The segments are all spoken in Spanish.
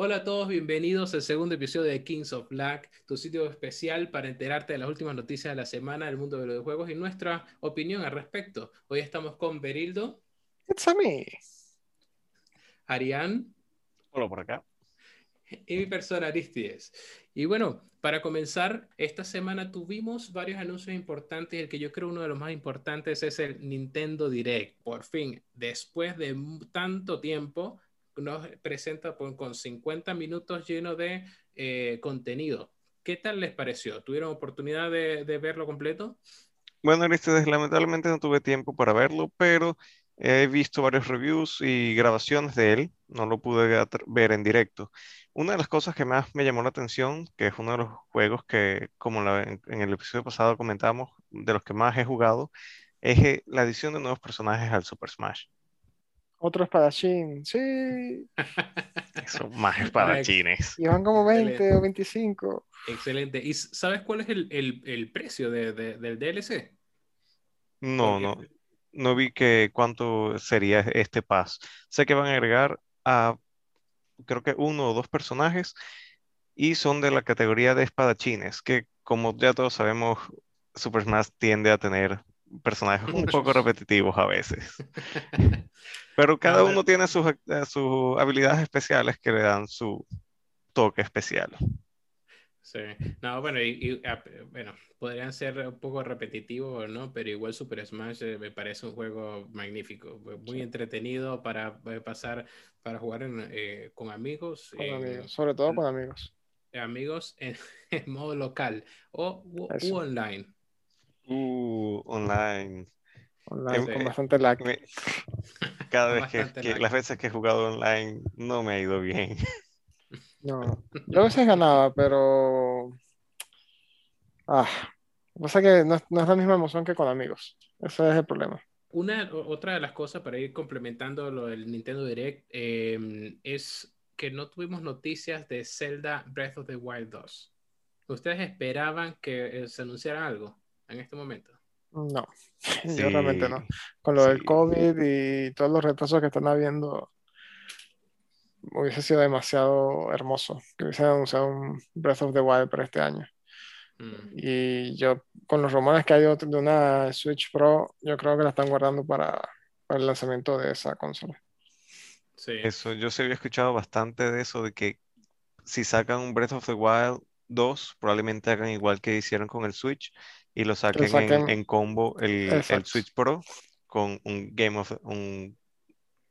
Hola a todos, bienvenidos al segundo episodio de Kings of Black, tu sitio especial para enterarte de las últimas noticias de la semana del mundo de los videojuegos y nuestra opinión al respecto. Hoy estamos con Berildo. It's a me. Arián. Hola por acá. Y mi persona Aristides. Y bueno, para comenzar, esta semana tuvimos varios anuncios importantes. El que yo creo uno de los más importantes es el Nintendo Direct. Por fin, después de tanto tiempo, nos presenta con 50 minutos llenos de eh, contenido. ¿Qué tal les pareció? ¿Tuvieron oportunidad de, verlo completo? Bueno, Aristides, lamentablemente no tuve tiempo para verlo, pero he visto varios reviews y grabaciones de él. No lo pude ver en directo. Una de las cosas que más me llamó la atención, que es uno de los juegos que, como en, el episodio pasado comentamos, de los que más he jugado, es eh, la adición de nuevos personajes al Super Smash. Otro espadachín, sí. Son más espadachines. Y van como 20 o 25. Excelente. ¿Y sabes cuál es el, precio del DLC? No, no. No vi que cuánto sería este pass. Sé que van a agregar a creo que uno o dos personajes y son de la categoría de espadachines, que como ya todos sabemos, Super Smash tiende a tener personajes un poco repetitivos a veces. Pero cada uno tiene sus, eh, sus habilidades especiales que le dan su toque especial. Sí, no, bueno, y, ah, bueno, podrían ser un poco repetitivos, ¿no? Pero igual Super Smash eh, me parece un juego magnífico, muy entretenido para eh, pasar, para jugar con amigos. Con amigos, sobre todo con amigos. Amigos en, modo local o online. Uh, online. Online, con bastante lag. cada vez que, las veces que he jugado online no me ha ido bien. No, yo a veces ganaba, pero. Ah, pasa que no, no, es la misma emoción que con amigos. Ese es el problema. Una, otra de las cosas para ir complementando lo del Nintendo Direct em, es que no tuvimos noticias de Zelda Breath of the Wild 2. ¿Ustedes esperaban que eh, se anunciara algo en este momento? No, yo realmente no. Con lo del COVID y todos los retrasos que están habiendo, hubiese sido demasiado hermoso que hubiesen anunciado un Breath of the Wild para este año. Mm. Y yo, con los rumores que hay de una Switch Pro, yo creo que la están guardando para, para el lanzamiento de esa consola. Sí. Eso, yo se había escuchado bastante de eso, de que si sacan un Breath of the Wild 2, probablemente hagan igual que hicieron con el Switch y lo saquen, En, combo el, Switch Pro con un Game of un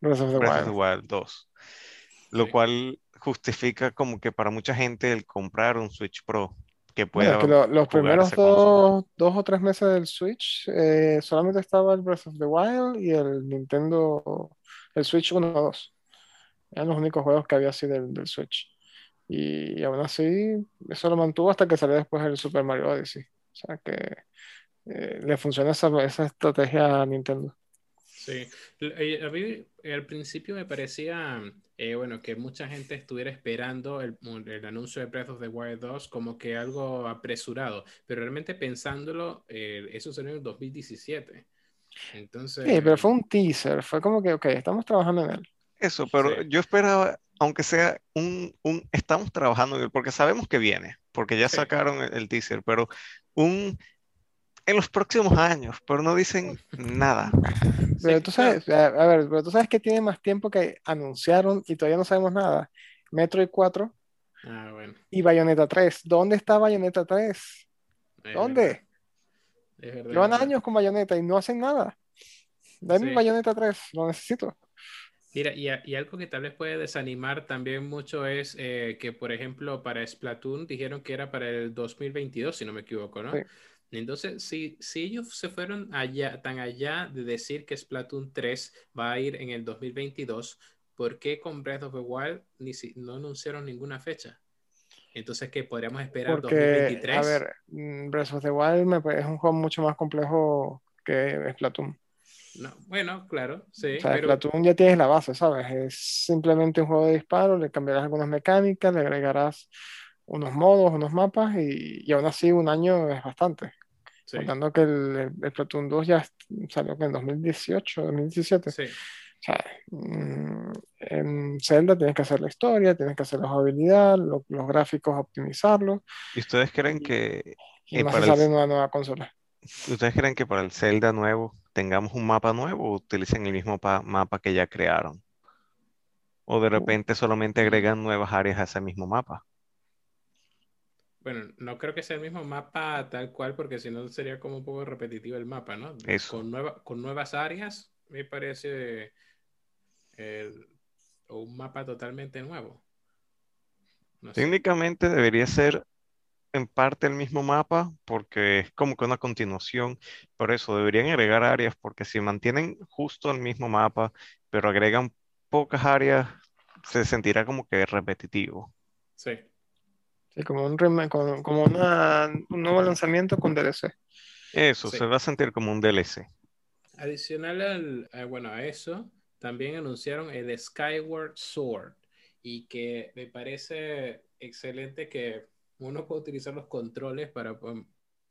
Breath of the, Wild. 2. Lo cual justifica como que para mucha gente el comprar un Switch Pro que pueda. los primeros dos, o tres meses del Switch eh, solamente estaba el Breath of the Wild y el Nintendo, el Switch 1 o 2. Eran los únicos juegos que había así del, del Switch. Y, y, aún así, eso lo mantuvo hasta que salió después el Super Mario Odyssey. O sea que eh, le funciona esa, esa, estrategia a Nintendo. Sí, eh, a mí al principio me parecía, eh, bueno, que mucha gente estuviera esperando el, el, anuncio de Breath of the Wild 2 como que algo apresurado, pero realmente pensándolo, eso salió en el 2017. Entonces... Sí, pero fue un teaser, fue como que, ok, estamos trabajando en él. Eso, pero yo esperaba, aunque sea un, un, estamos trabajando en él, porque sabemos que viene, porque ya sacaron el, teaser, pero un en los próximos años, pero no dicen nada. Pero tú sabes, a, ver, pero tú sabes que tiene más tiempo que anunciaron y todavía no sabemos nada. Metroid 4 ah, bueno. y Bayonetta 3. ¿Dónde está Bayonetta 3? ¿Dónde? Llevan años con Bayonetta y no hacen nada. Dame Bayonetta 3, lo necesito. Mira, y, y, algo que tal vez puede desanimar también mucho es eh, que, por ejemplo, para Splatoon dijeron que era para el 2022, si no me equivoco, ¿no? Entonces, si, si ellos se fueron allá, tan allá de decir que Splatoon 3 va a ir en el 2022, ¿por qué con Breath of the Wild ni si, no anunciaron ninguna fecha? Entonces, ¿qué podríamos esperar Porque, 2023? A ver, mm, Breath of the Wild es un juego mucho más complejo que Splatoon. No, bueno, claro, sí. O sea, pero... Splatoon ya tienes la base, ¿sabes? Es simplemente un juego de disparo, le cambiarás algunas mecánicas, le agregarás unos modos, unos mapas y, y aún así un año es bastante. Sí. Contando que el, el, Splatoon 2 ya salió en 2018, 2017. Sí. O sea, mm, en Zelda tienes que hacer la historia, tienes que hacer la jugabilidad, lo- los gráficos optimizarlos ¿Y ustedes creen y, que y eh, más para si el, sale una nueva consola. Ustedes creen que para el Zelda nuevo tengamos un mapa nuevo o utilicen el mismo pa- mapa que ya crearon? O de repente solamente agregan nuevas áreas a ese mismo mapa. Bueno, no creo que sea el mismo mapa tal cual, porque si no sería como un poco repetitivo el mapa, ¿no? Eso. Con, nueva, con nuevas áreas, me parece eh, un mapa totalmente nuevo. No sé. Técnicamente debería ser en parte el mismo mapa porque es como que una continuación. Por eso deberían agregar áreas porque si mantienen justo el mismo mapa, pero agregan pocas áreas, se sentirá como que repetitivo. Sí. Sí, como un como, como una- un nuevo lanzamiento con DLC. Eso, Sí. se va a sentir como un DLC. Adicional al, bueno, a eso, también anunciaron el Skyward Sword y que me parece excelente que uno puede utilizar los controles para, pon-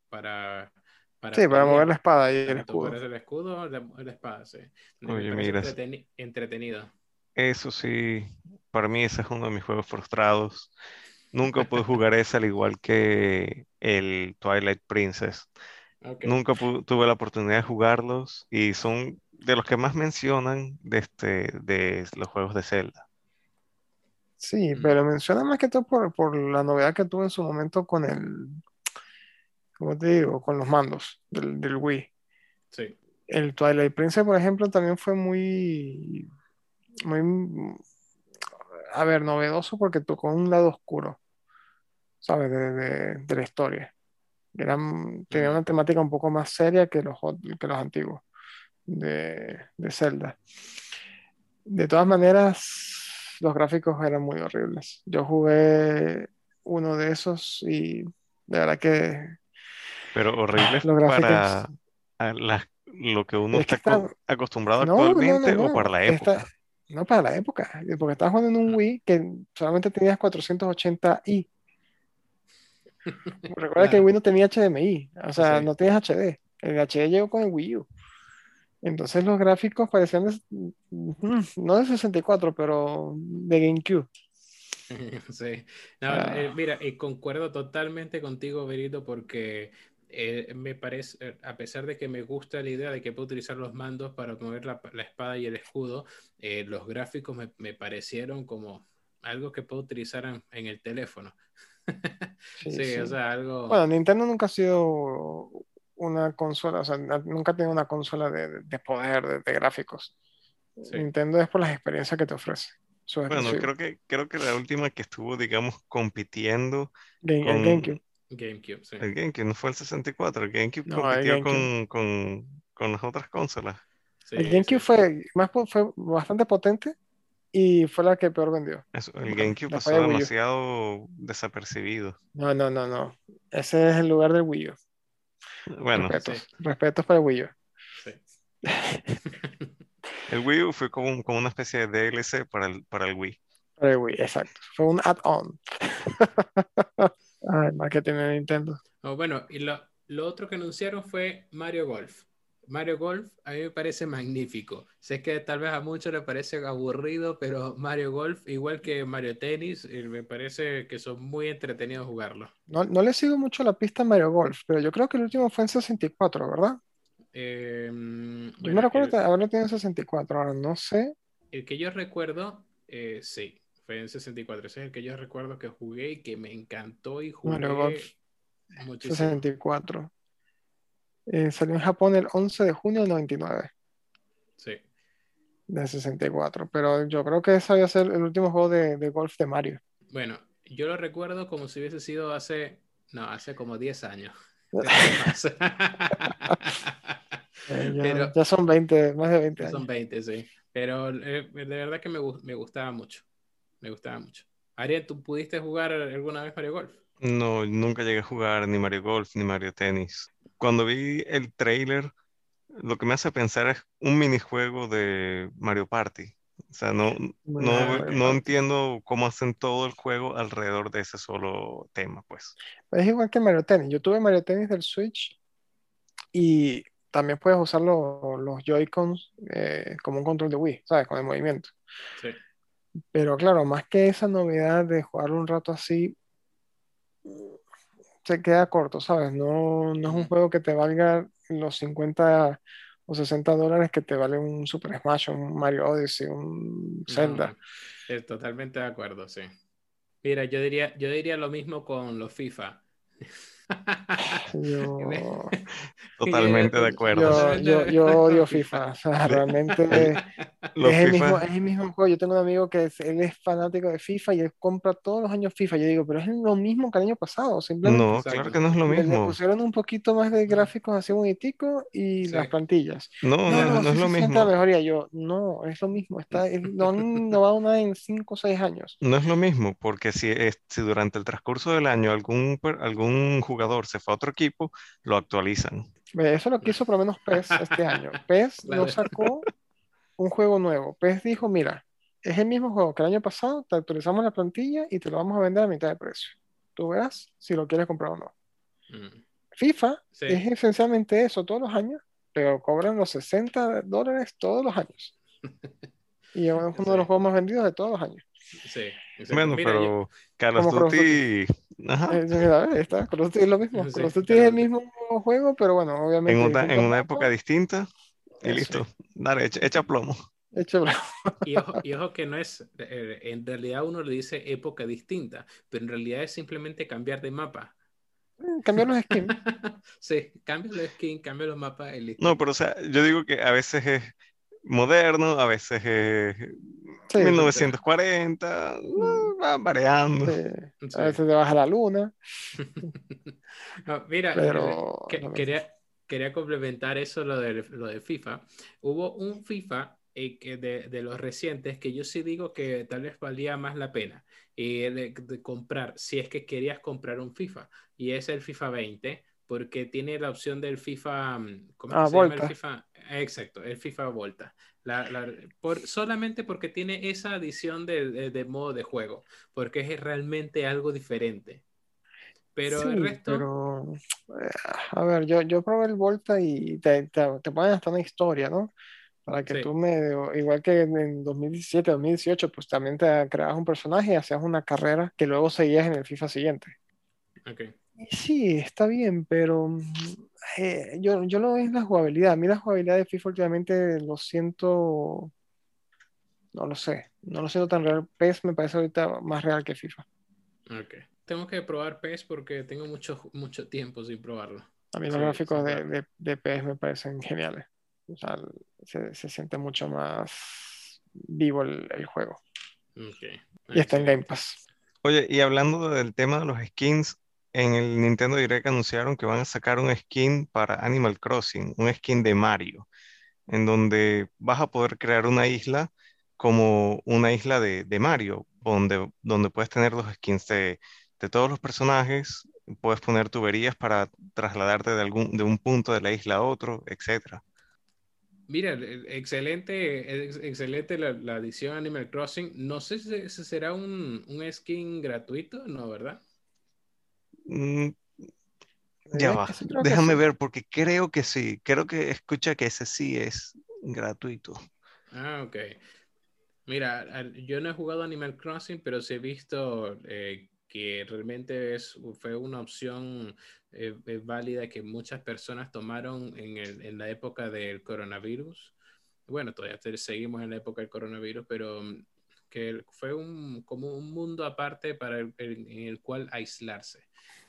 para, para Sí, para mover la espada y el escudo. para el escudo la, la espada, sí. Me Oye, mira, entreteni- entretenido. eso sí, para mí ese es uno de mis juegos frustrados. Nunca pude jugar ese al igual que el Twilight Princess. Ok. Nunca tuve la oportunidad de jugarlos y son de los que más mencionan de, este, de los juegos de Zelda. Sí, Mm. pero menciona más que todo por, por la novedad que tuvo en su momento con el, ¿cómo te digo? Con los mandos del, del Wii. Sí. El Twilight Princess, por ejemplo, también fue muy, muy, a ver, novedoso porque tocó un lado oscuro, ¿sabes? De, de- de la historia. Eran, tenía una temática un poco más seria que los, que los antiguos de, de Zelda. De todas maneras, los gráficos eran muy horribles. Yo jugué uno de esos y de verdad que Pero horribles los gráficos... para a las- lo que uno Es que está acostumbrado No, no, no, actualmente o no. para la Está... época. No para la época, porque estabas jugando en un Wii que solamente tenías 480i. Recuerda que el. Wii no tenía HDMI, o sea, Sí. no tienes HD. El HD llegó con el Wii U. Entonces los gráficos parecían de- mm, no de 64, pero de GameCube. Sí. No, Ah. eh, mira, y concuerdo totalmente contigo, Berito, porque eh, me parece, eh, a pesar de que me gusta la idea de que puedo utilizar los mandos para mover la, la espada y el escudo, eh, los gráficos me, me parecieron como algo que puedo utilizar en, en el teléfono. Sí, Sí, sí. o sea, algo... Bueno, Nintendo nunca ha sido una consola, o sea, nunca ha tenido una consola de, de- de poder, de, de gráficos. Sí. Nintendo es por las experiencias que te ofrece. Bueno, creo que, creo que la última que estuvo, digamos, compitiendo Game- el con GameCube. GameCube, sí. el GameCube, no fue el 64, el GameCube No, el compitió GameCube. con, con, con las otras consolas. Sí, El GameCube sí. fue, más, fue bastante potente y fue la que peor vendió. Eso, el GameCube después pasó demasiado desapercibido. No, no, no, no. Ese es el lugar del Wii U. Bueno, Respetos. Sí. Respetos para el Wii U. Sí. el Wii U fue como, como una especie de DLC para el, para el Wii. Para el Wii, exacto. Fue un add-on. Ay, marketing de Nintendo. Oh, bueno, y lo, lo otro que anunciaron fue Mario Golf. Mario Golf a mí me parece magnífico. Sé que tal vez a muchos les parece aburrido, pero Mario Golf, igual que Mario Tennis, eh, me parece que son muy entretenidos jugarlo. No, no le sigo mucho la pista a Mario Golf, pero yo creo que el último fue en 64, ¿verdad? Eh, mm, Yo bueno, me recuerdo tenido en 64, ahora no sé. el que yo recuerdo, eh, sí, fue en 64. Ese es el que yo recuerdo que jugué y que me encantó y Mario Golf jugué muchísimo. 64. Eh, salió en Japón el 11 de junio del 99, Sí. de 64, pero yo creo que ese había ser el último juego de, de golf de Mario. Bueno, yo lo recuerdo como si hubiese sido hace, no, hace como 10 años. Eh, ya, Pero ya son 20, más de 20 ya son años. 20, sí. Pero eh, de verdad que me, me gustaba mucho. Me gustaba mucho. Ariel, ¿tú pudiste jugar alguna vez Mario Golf? No, nunca llegué a jugar ni Mario Golf ni Mario Tennis. Cuando vi el trailer, lo que me hace pensar es un minijuego de Mario Party. O sea, no, no, no entiendo cómo hacen todo el juego alrededor de ese solo tema, pues. Es igual que Mario Tennis. Yo tuve Mario Tennis del Switch y también puedes usar los, los Joy-Cons eh, como un control de Wii, ¿sabes? Con el movimiento. Sí. Pero claro, más que esa novedad de jugar un rato así, se queda corto, ¿sabes? No, no es un juego que te valga los 50 o 60 dólares que te vale un Super Smash, un Mario Odyssey, un No, Zelda. eh, totalmente de acuerdo, sí. Mira, yo diría, yo diría lo mismo con los FIFA. Yo, Totalmente de acuerdo. yo, yo, yo odio FIFA. O sea, realmente Los es el, FIFA- mismo, es el mismo juego. Yo tengo un amigo que es- él es fanático de FIFA y él compra todos los años FIFA. Yo digo, pero es lo mismo que el año pasado. Simplemente No, claro que no es lo le, le mismo. pusieron un poquito más de gráficos así boniticos y Sí. las plantillas. No, No, no, no, no sí es lo mismo. mejoría. Yo, no, es lo mismo. Está, es- lo han innovado una en 5 o 6 años. No es lo mismo, porque si, es- si durante el transcurso del año algún, algún jugador se fue a otro equipo, lo actualizan. Eso lo que hizo por lo menos PES este año. PES Claro. no sacó un juego nuevo. PES dijo, mira, es el mismo juego que el año pasado, te actualizamos la plantilla y te lo vamos a vender a mitad de precio. Tú verás si lo quieres comprar o no. Mm, FIFA Sí. es esencialmente eso todos los años, pero cobran los 60 dólares todos los años. Y es uno de Sí. los juegos más vendidos de todos los años. Sí. Bueno, Mira, yo- pero Call of Duty, ajá, Eh, está, Call of Duty es lo mismo. Sí, Call of Duty es el mismo juego, pero bueno, obviamente en una, en una época distinta y eso. listo. Dale, echa, echa plomo. hecho bravo. Y ojo, y ojo que no es, eh, en realidad uno le dice época distinta, pero en realidad es simplemente cambiar de mapa. Cambiar los skins. Sí, cambia los skins, cambia los mapas y listo. No, pero o sea, yo digo que a veces es moderno, a veces es Sí, 1940, no, va variando. sí. Sí. A veces te baja la luna, No, mira, pero que- lo mismo. quería, quería complementar eso, lo de, lo de FIFA. Hubo un FIFA eh, que de, de los recientes que yo sí digo que tal vez valía más la pena eh, de, de comprar, si es que querías comprar un FIFA, y es el FIFA 20, porque tiene la opción del FIFA, mm, ¿cómo es Ah, se llama el Volta. FIFA? Exacto, el FIFA Volta. La- la- por, solamente porque tiene esa adición de, de- de modo de juego, porque es realmente algo diferente. Pero el Sí, resto... pero, eh, a ver, yo, yo probé el Volta y te, te, te ponen hasta una historia, ¿no? Para que Sí. tú me, igual que en 2017, 2018, pues también te creabas un personaje y hacías una carrera que luego seguías en el FIFA siguiente. ok. Sí, está bien, pero mm, eh, yo, yo lo veo en la jugabilidad. A mí la jugabilidad de FIFA últimamente lo siento, no lo sé, no lo siento tan real. PES me parece ahorita más real que FIFA. Ok. Tengo que probar PES porque tengo mucho, mucho tiempo sin probarlo. A mí los Sí, gráficos sí, de, claro. de, de PES me parecen geniales. O sea, se, se siente mucho más vivo el, el juego. Ok. Y está en Game. Pass. Oye, y hablando del tema de los skins, en el Nintendo Direct anunciaron que van a sacar un skin para Animal Crossing, un skin de Mario, en donde vas a poder crear una isla como una isla de, de Mario, donde, donde puedes tener los skins de, de todos los personajes, puedes poner tuberías para trasladarte de algún, de un punto de la isla a otro, etcétera. Mira, el- excelente, ex- excelente la, la adición Animal Crossing. No sé si, si será un, un skin gratuito, ¿no? ¿Verdad? Mm, ya va, sí, déjame sí. ver porque creo que sí, creo que escucha que ese sí es gratuito. Ah, ok. Mira, yo no he jugado Animal Crossing, pero sí he visto eh, que realmente es, fue una opción eh, válida que muchas personas tomaron en, el- en la época del coronavirus. Bueno, todavía seguimos en la época del coronavirus, pero mm, que fue un, como un mundo aparte para el- el- en el cual aislarse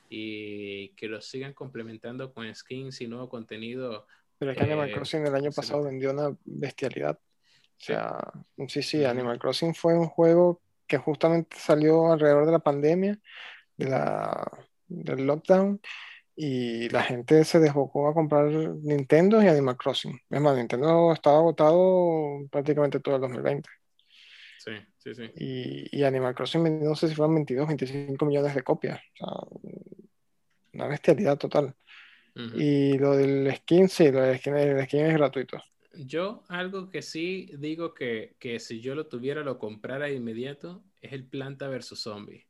y que lo sigan complementando con skins y nuevo contenido. Pero es que Animal Eh, Crossing el año pasado vendió una bestialidad. O sea, sí, sí. Animal Crossing fue un juego que justamente salió alrededor de la pandemia, de la, del lockdown, y la gente se desbocó a comprar Nintendo y Animal Crossing. Es más, Nintendo estaba agotado prácticamente todo el 2020. Sí, sí, sí. Y, y Animal Crossing no sé si fueron 22, 25 millones de copias. O sea, una bestialidad total. Y lo del skin, sí, lo del skin, el skin es gratuito. Yo algo que sí digo que, que si yo lo tuviera lo comprara de inmediato es el Planta versus Zombie.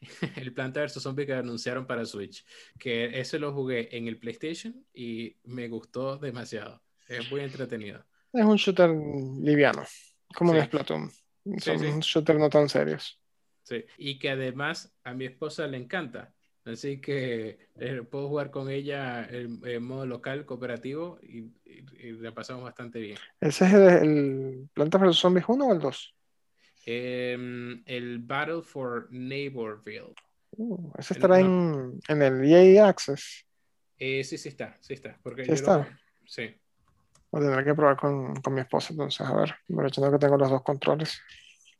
el Planta vs Zombie que anunciaron para Switch, que ese lo jugué en el PlayStation y me gustó demasiado. Es muy entretenido. Es un shooter liviano, como Sí. en Splatoon. Son sí. shooters no tan serios. Sí, y que además a mi esposa le encanta. Así que eh, puedo jugar con ella en, en modo local, cooperativo, y, y- y la pasamos bastante bien. ¿Ese es el, el Planta vs Zombies 1 o el 2? Em, el Battle for Neighborville. Uh, ese estará en, en el EA Access. Eh, sí, sí está, sí está. Porque Sí yo está. lo- sí. Lo tendré que probar con, con mi esposa, entonces, a ver. Aprovechando que tengo los dos controles.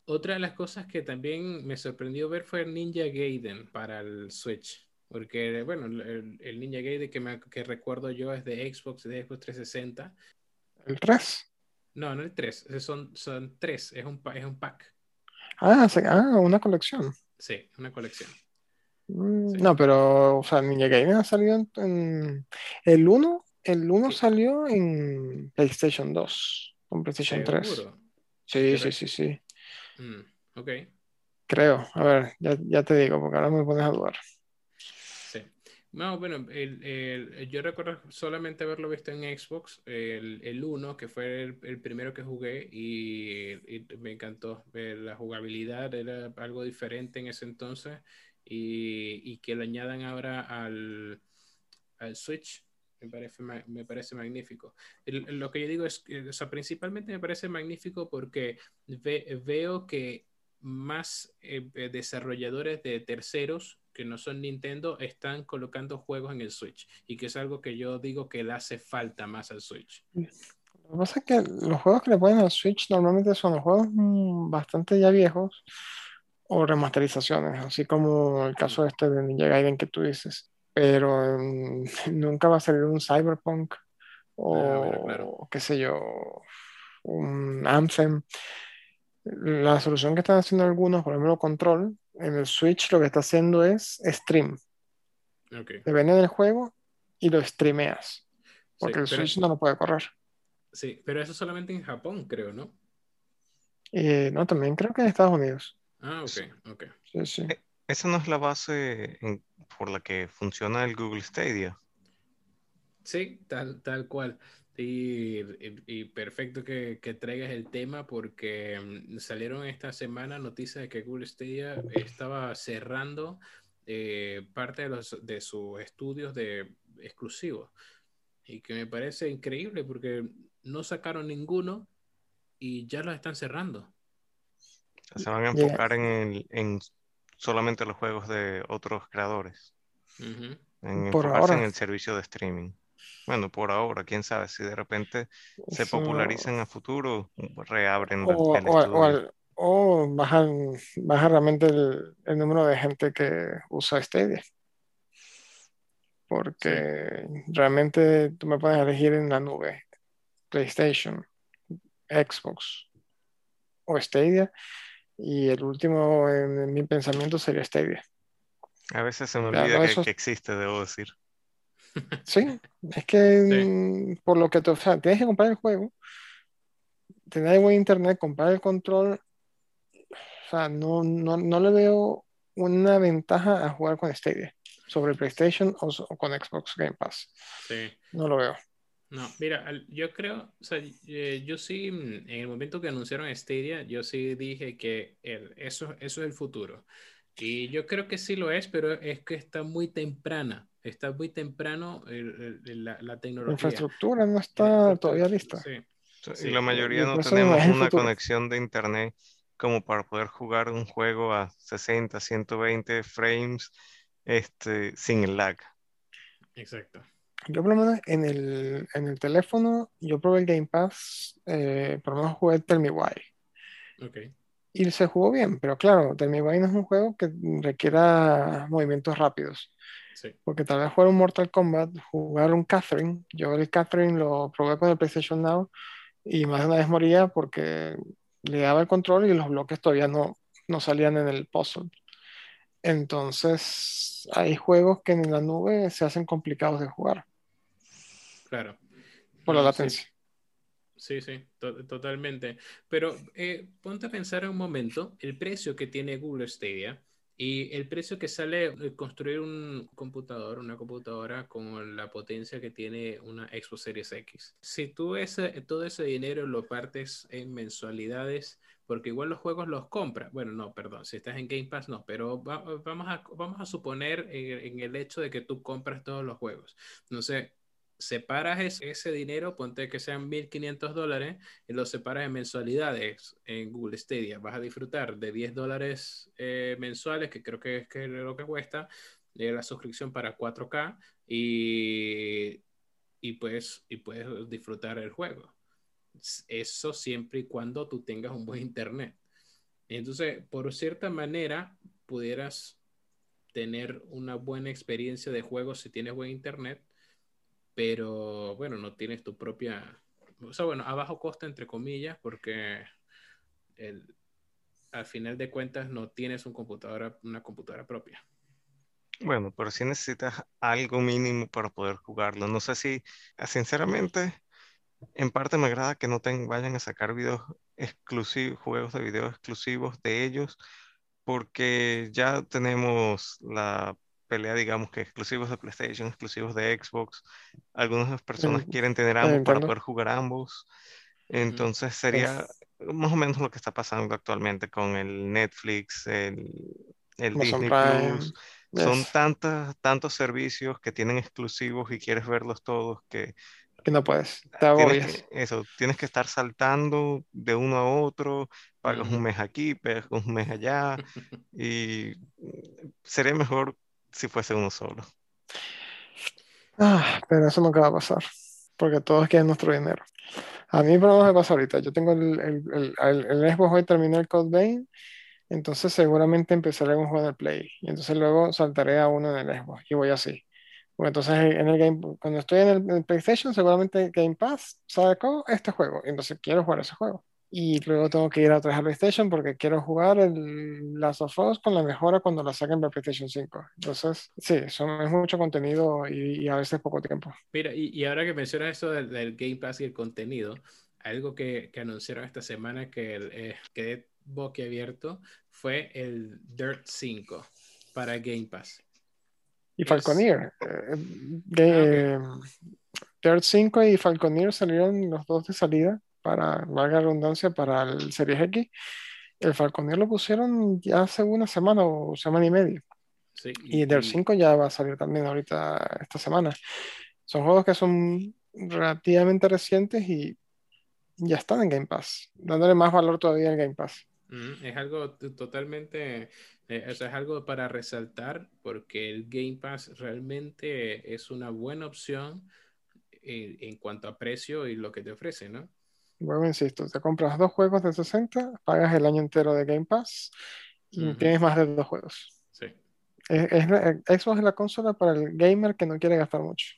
Otra de las cosas que también me sorprendió ver fue el Ninja Gaiden para el Switch. Porque, bueno, el, el Ninja Gaiden que, me, que recuerdo yo es de Xbox, de Xbox 360. ¿El 3? No, no el 3, son, son 3, es un, es un pack. Ah, ah, una colección. Sí, una colección. Mm, Sí. No, pero, o sea, Ninja Gaiden ha salido en, en- el 1, el 1 Sí. salió en PlayStation 2, con PlayStation 3. ¿Seguro? Sí, sí, sí, sí, Mm, ok, creo. A ver, ya, ya te digo, porque ahora me pones a dudar. sí. No, bueno, el, el- yo recuerdo solamente haberlo visto en Xbox, el, el 1, que fue el, el primero que jugué y, y me encantó. Eh, La jugabilidad era algo diferente en ese entonces y, y que lo añadan ahora al, al Switch. Me parece, me parece magnífico. El- lo que yo digo es, o sea, principalmente me parece magnífico porque ve- veo que más eh, desarrolladores de terceros que no son Nintendo están colocando juegos en el Switch y que es algo que yo digo que le hace falta más al Switch. Lo que pasa es que los juegos que le ponen al Switch normalmente son los juegos mm, bastante ya viejos o remasterizaciones, así como el caso este de Ninja Gaiden que tú dices. Pero mm, nunca va a salir un Cyberpunk o Ah, claro. qué sé yo, un Anthem. La solución que están haciendo algunos, por ejemplo, Control, en el Switch lo que está haciendo es stream. Ok. Te venden el juego y lo streameas, porque Sí, el Switch no lo puede correr. sí, pero eso solamente en Japón, creo, ¿no? Y no, también creo que en Estados Unidos. Ah, ok, ok. Sí, sí. Esa no es la base en- por la que funciona el Google Stadia. Sí, tal, tal cual. Y, y- y perfecto que, que traigas el tema porque mm, salieron esta semana noticias de que Google Stadia estaba cerrando eh, parte de, los, de sus estudios de exclusivos. Y que me parece increíble porque no sacaron ninguno y ya los están cerrando. Se van a enfocar en, el- en solamente los juegos de otros creadores, en Por enfocarse en ahora. el servicio de streaming. Bueno, por ahora, quién sabe si de repente se Eso- popularizan a futuro, reabren el, o, el o- o al- o bajan, baja realmente el, el número de gente que usa Stadia. Porque realmente tú me puedes elegir en la nube, PlayStation, Xbox o Stadia, y el último en, en mi pensamiento sería Stadia. A veces se me Claro, olvida que, eso- que existe, debo decir. Sí, es que Sí. por lo que te, o sea, tienes que comprar el juego, tener buen internet, comprar el control, o sea, no, no, no le veo una ventaja a jugar con Stadia sobre PlayStation o, o con Xbox Game Pass. Sí. No lo veo. No, mira, yo creo, o sea, eh, yo sí, mm, en el momento que anunciaron Stadia, yo sí dije que el- eso, eso es el futuro. Y yo creo que sí lo es, pero es que está muy temprana, está muy temprano el- el- la, la La tecnología. infraestructura no La está todavía lista. Sí, Y Sí, la mayoría y no tenemos una futuro. conexión de internet como para poder jugar un juego a 60, 120 frames este, sin el lag. exacto. Yo por lo menos en el, en el teléfono, yo probé el Game Pass, eh, por lo menos jugué Tell Me Why. Ok, Y se jugó bien, pero claro, Tell Me Why no es un juego que requiera movimientos rápidos. sí, Porque tal vez jugar un Mortal Kombat, jugar un Catherine, yo el Catherine lo probé con el PlayStation Now y más de una vez moría porque le daba el control y los bloques todavía no, no salían en el puzzle. Entonces, hay juegos que en la nube se hacen complicados de jugar claro. por la sí. latencia. Sí, sí, to- totalmente. Pero eh, ponte a pensar un momento, el precio que tiene Google Stadia Y el precio que sale construir un computador, una computadora con la potencia que tiene una Xbox Series X. Si tú ese, todo ese dinero lo partes en mensualidades, porque igual los juegos los compras. Bueno, no, perdón, si estás en Game Pass, no, pero vamos, a, vamos a suponer en, el hecho de que tú compras todos los juegos. Sé, separas ese, dinero, ponte que sean 1.500 dólares, y lo separas en mensualidades en Google Stadia. Vas a disfrutar de 10 dólares eh, mensuales, que creo que es, que lo que cuesta, de la suscripción para 4K, y, y, puedes, y puedes disfrutar el juego. Eso siempre y cuando tú tengas un buen internet. Entonces, por cierta manera, pudieras tener una buena experiencia de juego si tienes buen internet pero bueno, no tienes tu propia, o sea, bueno, a bajo costo entre comillas, porque el, al final de cuentas no tienes un computadora, una computadora propia. Bueno, pero sí necesitas algo mínimo para poder jugarlo. No sé si, sinceramente, en parte me agrada que no te vayan a sacar videos exclusivos, juegos de video exclusivos de ellos, porque ya tenemos la pelea, digamos que exclusivos de PlayStation, exclusivos de Xbox. Algunas personas quieren tener ambos para poder jugar ambos. Entonces sería más o menos lo que está pasando actualmente con el Netflix, el, Disney Plus. Son tantas, tantos servicios que tienen exclusivos y quieres verlos todos que que no puedes, te tienes eso, tienes que estar saltando de uno a otro, pagas un mes aquí, pagas un mes allá, y sería mejor si fuese uno solo. Ah, pero eso nunca va a pasar, porque todos quieren nuestro dinero. A mí, por lo me pasa ahorita. Yo tengo el, el, el, el, Xbox hoy, terminé el Code Vein, entonces seguramente empezaré un juego en el Play, y entonces luego saltaré a uno en el Xbox, y voy así. Bueno, entonces en el game, cuando estoy en el, PlayStation, seguramente Game Pass sacó este juego, entonces quiero jugar ese juego y luego tengo que ir a otra PlayStation porque quiero jugar el Last of Us con la mejora cuando la saquen para PlayStation 5. Entonces, sí, son, es mucho contenido y, a veces poco tiempo. Mira, y, ahora que mencionas eso del, Game Pass y el contenido, algo que, que anunciaron esta semana que eh, quedé boquiabierto fue el Dirt 5 para Game Pass. Y Falconeer. Eh, ah, Dirt 5 y Falconeer salieron los dos de salida para, valga redundancia, para el Series X. El Falconer lo pusieron ya hace una semana o semana y media. y, del 5 ya va a salir también ahorita esta semana. Son juegos que son relativamente recientes y ya están en Game Pass, dándole más valor todavía al Game Pass. Es algo totalmente, eh, es algo para resaltar porque el Game Pass realmente es una buena opción en, en cuanto a precio y lo que te ofrece, ¿no? Bueno, insisto, te compras dos juegos de 60, pagas el año entero de Game Pass y tienes más de dos juegos. Sí. Es, es, Xbox es la consola para el gamer que no quiere gastar mucho.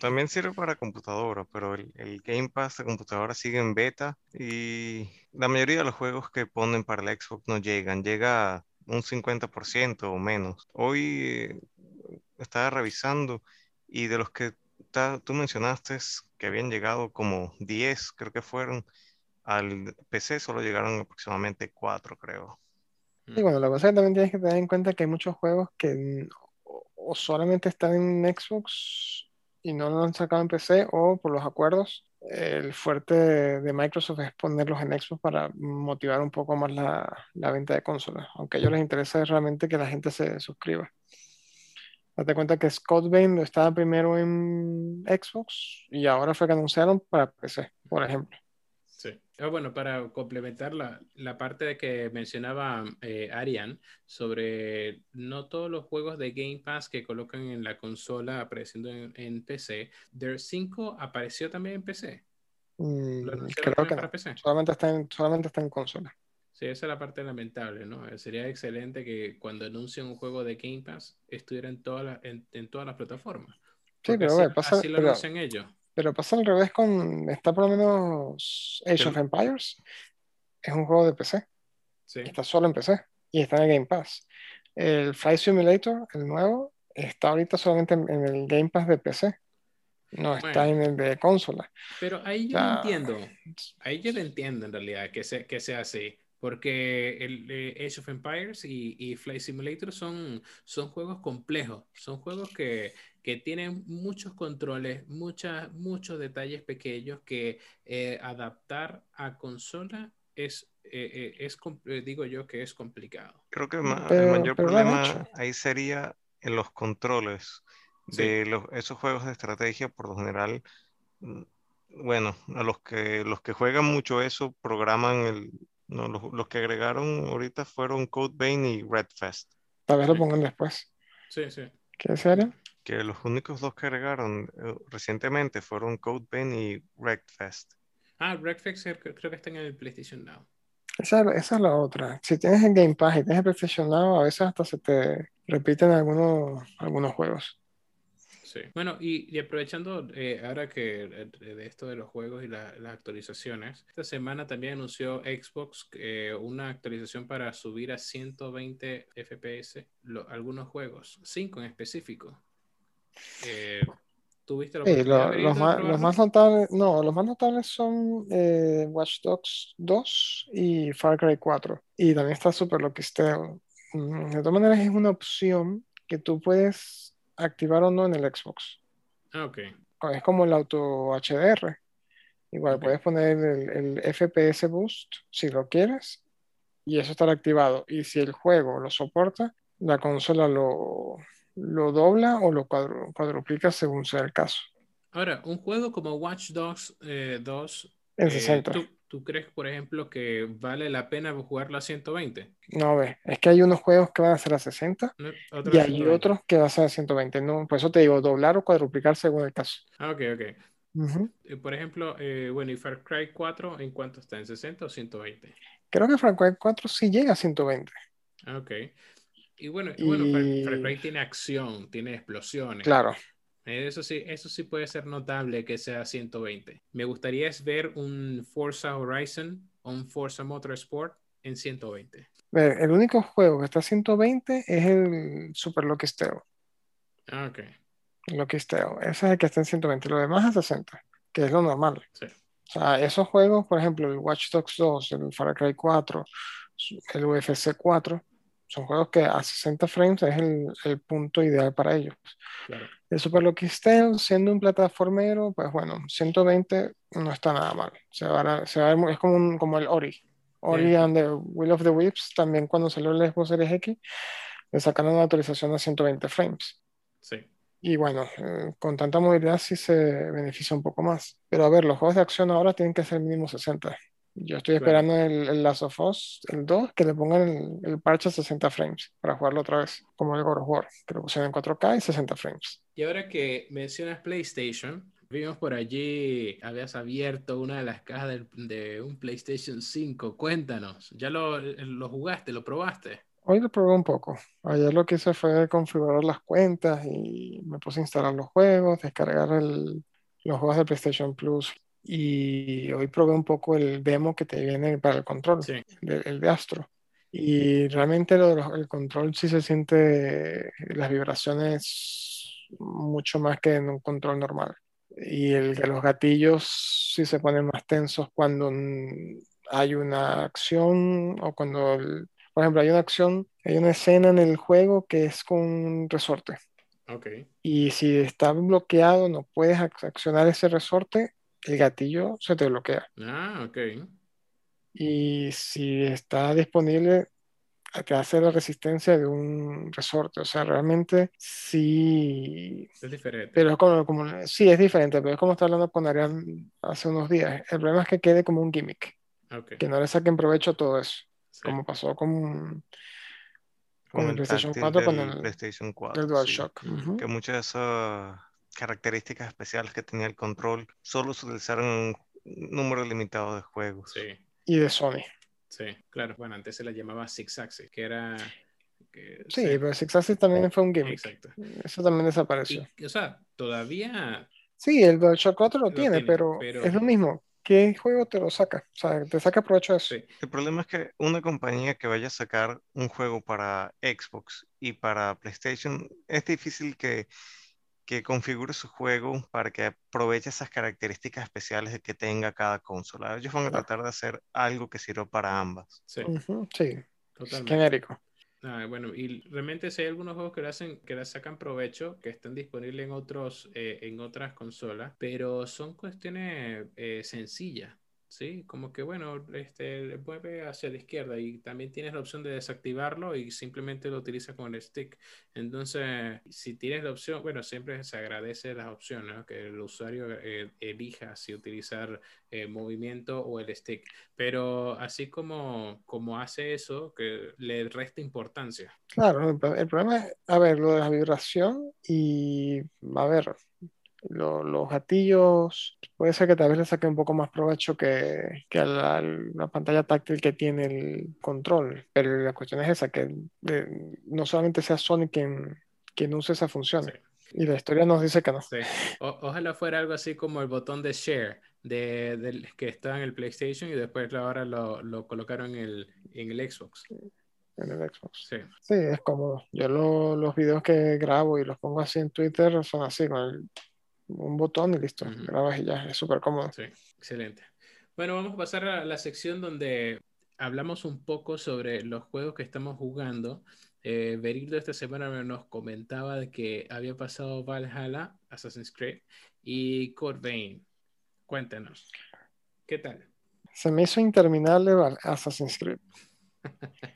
También sirve para computadora, pero el, Game Pass de computadora sigue en beta y la mayoría de los juegos que ponen para el Xbox no llegan, llega un 50% o menos. Hoy estaba revisando y de los que tú mencionaste que habían llegado como 10, creo que fueron, al PC solo llegaron aproximadamente 4, creo. Y bueno, pasa es que también tienes que tener en cuenta que hay muchos juegos que o solamente están en Xbox y no lo han sacado en PC o por los acuerdos. El fuerte de Microsoft es ponerlos en Xbox para motivar un poco más la, la venta de consolas, aunque a ellos les interesa realmente que la gente se suscriba. Date cuenta que Scott Bain estaba primero en Xbox y ahora fue que anunciaron para PC, por ejemplo. Ah, bueno, para complementar la, la, parte de que mencionaba eh, Arian sobre no todos los juegos de Game Pass que colocan en la consola apareciendo en, PC, Der 5 apareció también en PC. Mm, creo que PC? Solamente, está en, solamente está en consola. Sí, esa es la parte lamentable, ¿no? Eh, sería excelente que cuando anuncien un juego de Game Pass estuviera en, toda en, todas las plataformas. Sí, pero así, pasa, así lo anuncian ellos. Pero pasa al revés con, está por lo menos Age of Empires, es un juego de PC. Sí. Está solo en PC y está en el Game Pass. El Flight Simulator, el nuevo, está ahorita solamente en, el Game Pass de PC. No está en el de consola. Pero ahí yo entiendo. Ahí yo lo entiendo en realidad que, que sea así porque el eh, Age of Empires y, y, Flight Simulator son, son juegos complejos, son juegos que, que tienen muchos controles, muchas, muchos detalles pequeños que eh, adaptar a consola es, eh, es, digo yo que es complicado. Creo que el mayor problema ahí sería en los controles de los, esos juegos de estrategia, por lo general, mm, bueno, a los que, los que juegan mucho eso programan el, no, los, que agregaron ahorita fueron Code Vein y Redfest. Tal vez lo pongan después. Sí, sí. ¿Qué serio? Que los únicos dos que agregaron eh, recientemente fueron Code Vein y Redfest. Ah, Redfest creo que está en el PlayStation Now. Esa, esa, es la otra. Si tienes el Game Pass y tienes el PlayStation Now, a veces hasta se te repiten algunos, algunos juegos. Bueno, y, aprovechando eh, ahora que eh, de esto de los juegos y las actualizaciones, esta semana también anunció Xbox eh, una actualización para subir a 120 FPS algunos juegos, 5 en específico. ¿Tuviste los, más, notables, no, los más notables son Watch Dogs 2 y Far Cry 4. Y también está Super Lockisteo. Mm, de todas maneras, es una opción que tú puedes activar o no en el Xbox. Ah, ok. Es como el auto HDR. Igual puedes poner el, FPS Boost si lo quieres y eso estará activado. Y si el juego lo soporta, la consola lo, lo dobla o lo cuadruplica según sea el caso. Ahora, un juego como Watch Dogs 2 eh, en 60. Eh, ¿Tú crees, por ejemplo, que vale la pena jugarlo a 120? No, ve, es que hay unos juegos que van a ser a 60 y hay otros que van a ser a 120. No, por eso te digo, doblar o cuadruplicar según el caso. Ah, ok, ok. Eh, por ejemplo, eh, bueno, ¿y Far Cry 4 en cuánto está? ¿En 60 o 120? Creo que Far Cry 4 sí llega a 120. Ah, ok. Y bueno, y... bueno Far Cry tiene acción, tiene explosiones. Claro. Eso sí, eso sí puede ser notable que sea 120. Me gustaría ver un Forza Horizon o un Forza Motorsport en 120. El único juego que está a 120 es el Super Loquisteo. Ah, ok. Loquisteo. Ese es el que está en 120. Lo demás es 60, que es lo normal. Sí. O sea, esos juegos, por ejemplo, el Watch Dogs 2, el Far Cry 4, el UFC 4, son juegos que a 60 frames es el, el punto ideal para ellos. Claro. El Super Lucky siendo un plataformero, pues bueno, 120 no está nada mal. Se va se va es como, un, como el Ori. Ori and the Will of the Whips, también cuando salió el Xbox Series X, le sacaron una actualización a 120 frames. Sí. Y bueno, eh, con tanta movilidad sí se beneficia un poco más. Pero a ver, los juegos de acción ahora tienen que ser mínimo 60. Yo estoy esperando el, el, Last of Us, el 2, que le pongan el, el, parche a 60 frames para jugarlo otra vez, como el God of War, que lo pusieron en 4K y 60 frames. Y ahora que mencionas PlayStation, vimos por allí, habías abierto una de las cajas de, un PlayStation 5. Cuéntanos, ¿ya lo, lo, jugaste, lo probaste? Hoy lo probé un poco. Ayer lo que hice fue configurar las cuentas y me puse a instalar los juegos, descargar el, los juegos de PlayStation Plus y hoy probé un poco el demo que te viene para el control, el, de Astro. Y realmente lo, el control sí se siente las vibraciones mucho más que en un control normal. Y el de los gatillos sí se ponen más tensos cuando hay una acción o cuando, por ejemplo, hay una acción, hay una escena en el juego que es con un resorte. Okay. Y si está bloqueado, no puedes accionar ese resorte, el gatillo se te bloquea. Ah, ok. Y si está disponible, te hace la resistencia de un resorte. O sea, realmente sí. Es diferente. Pero es como, como, sí, es diferente, pero es como estaba hablando con Arián hace unos días. El problema es que quede como un gimmick. Okay. Que no le saquen provecho a todo eso. Como pasó con, con, el PlayStation 4, con el PlayStation 4, el DualShock. Que muchas de esas características especiales que tenía el control solo se utilizaron un número limitado de juegos. Sí. Y de Sony. Sí, claro. Bueno, antes se la llamaba Six Axis, que era... sí, pero Six Axis también fue un gimmick. Exacto. Eso también desapareció. o sea, todavía... Sí, el DualShock 4 lo, tiene, pero, es lo mismo. ¿Qué juego te lo saca? O sea, te saca provecho de eso. Sí. El problema es que una compañía que vaya a sacar un juego para Xbox y para PlayStation, es difícil que que configure su juego para que aproveche esas características especiales que tenga cada consola. Ellos van a tratar de hacer algo que sirva para ambas. Sí, sí. Totalmente. genérico. Ah, bueno, y realmente si hay algunos juegos que le hacen, que le sacan provecho, que están disponibles en otros, eh, en otras consolas, pero son cuestiones eh, sencillas. Sí, como que bueno, este mueve hacia la izquierda y también tienes la opción de desactivarlo y simplemente lo utiliza con el stick. Entonces, si tienes la opción, bueno, siempre se agradece las opciones, que el usuario eh, elija si utilizar el movimiento o el stick. Pero así como, como hace eso, que le resta importancia. Claro, el problema es, a ver, lo de la vibración y, a ver, los gatillos, puede ser que tal vez le saque un poco más provecho que, que a la, pantalla táctil que tiene el control. Pero la cuestión es esa, que no solamente sea Sony quien, quien use esa función. Y la historia nos dice que no. ojalá fuera algo así como el botón de share de, que está en el PlayStation y después ahora lo, lo colocaron en el, en el Xbox en el Xbox. Sí. Sí, es cómodo. Yo los videos que grabo y los pongo así en Twitter son así, con el un botón y listo, grabas y ya, es súper cómodo. Sí, excelente. Bueno, vamos a pasar a la sección donde hablamos un poco sobre los juegos que estamos jugando. Eh, esta semana nos comentaba de que había pasado Valhalla, Assassin's Creed y Code Vein. Cuéntanos, ¿qué tal? Se me hizo interminable Assassin's Creed.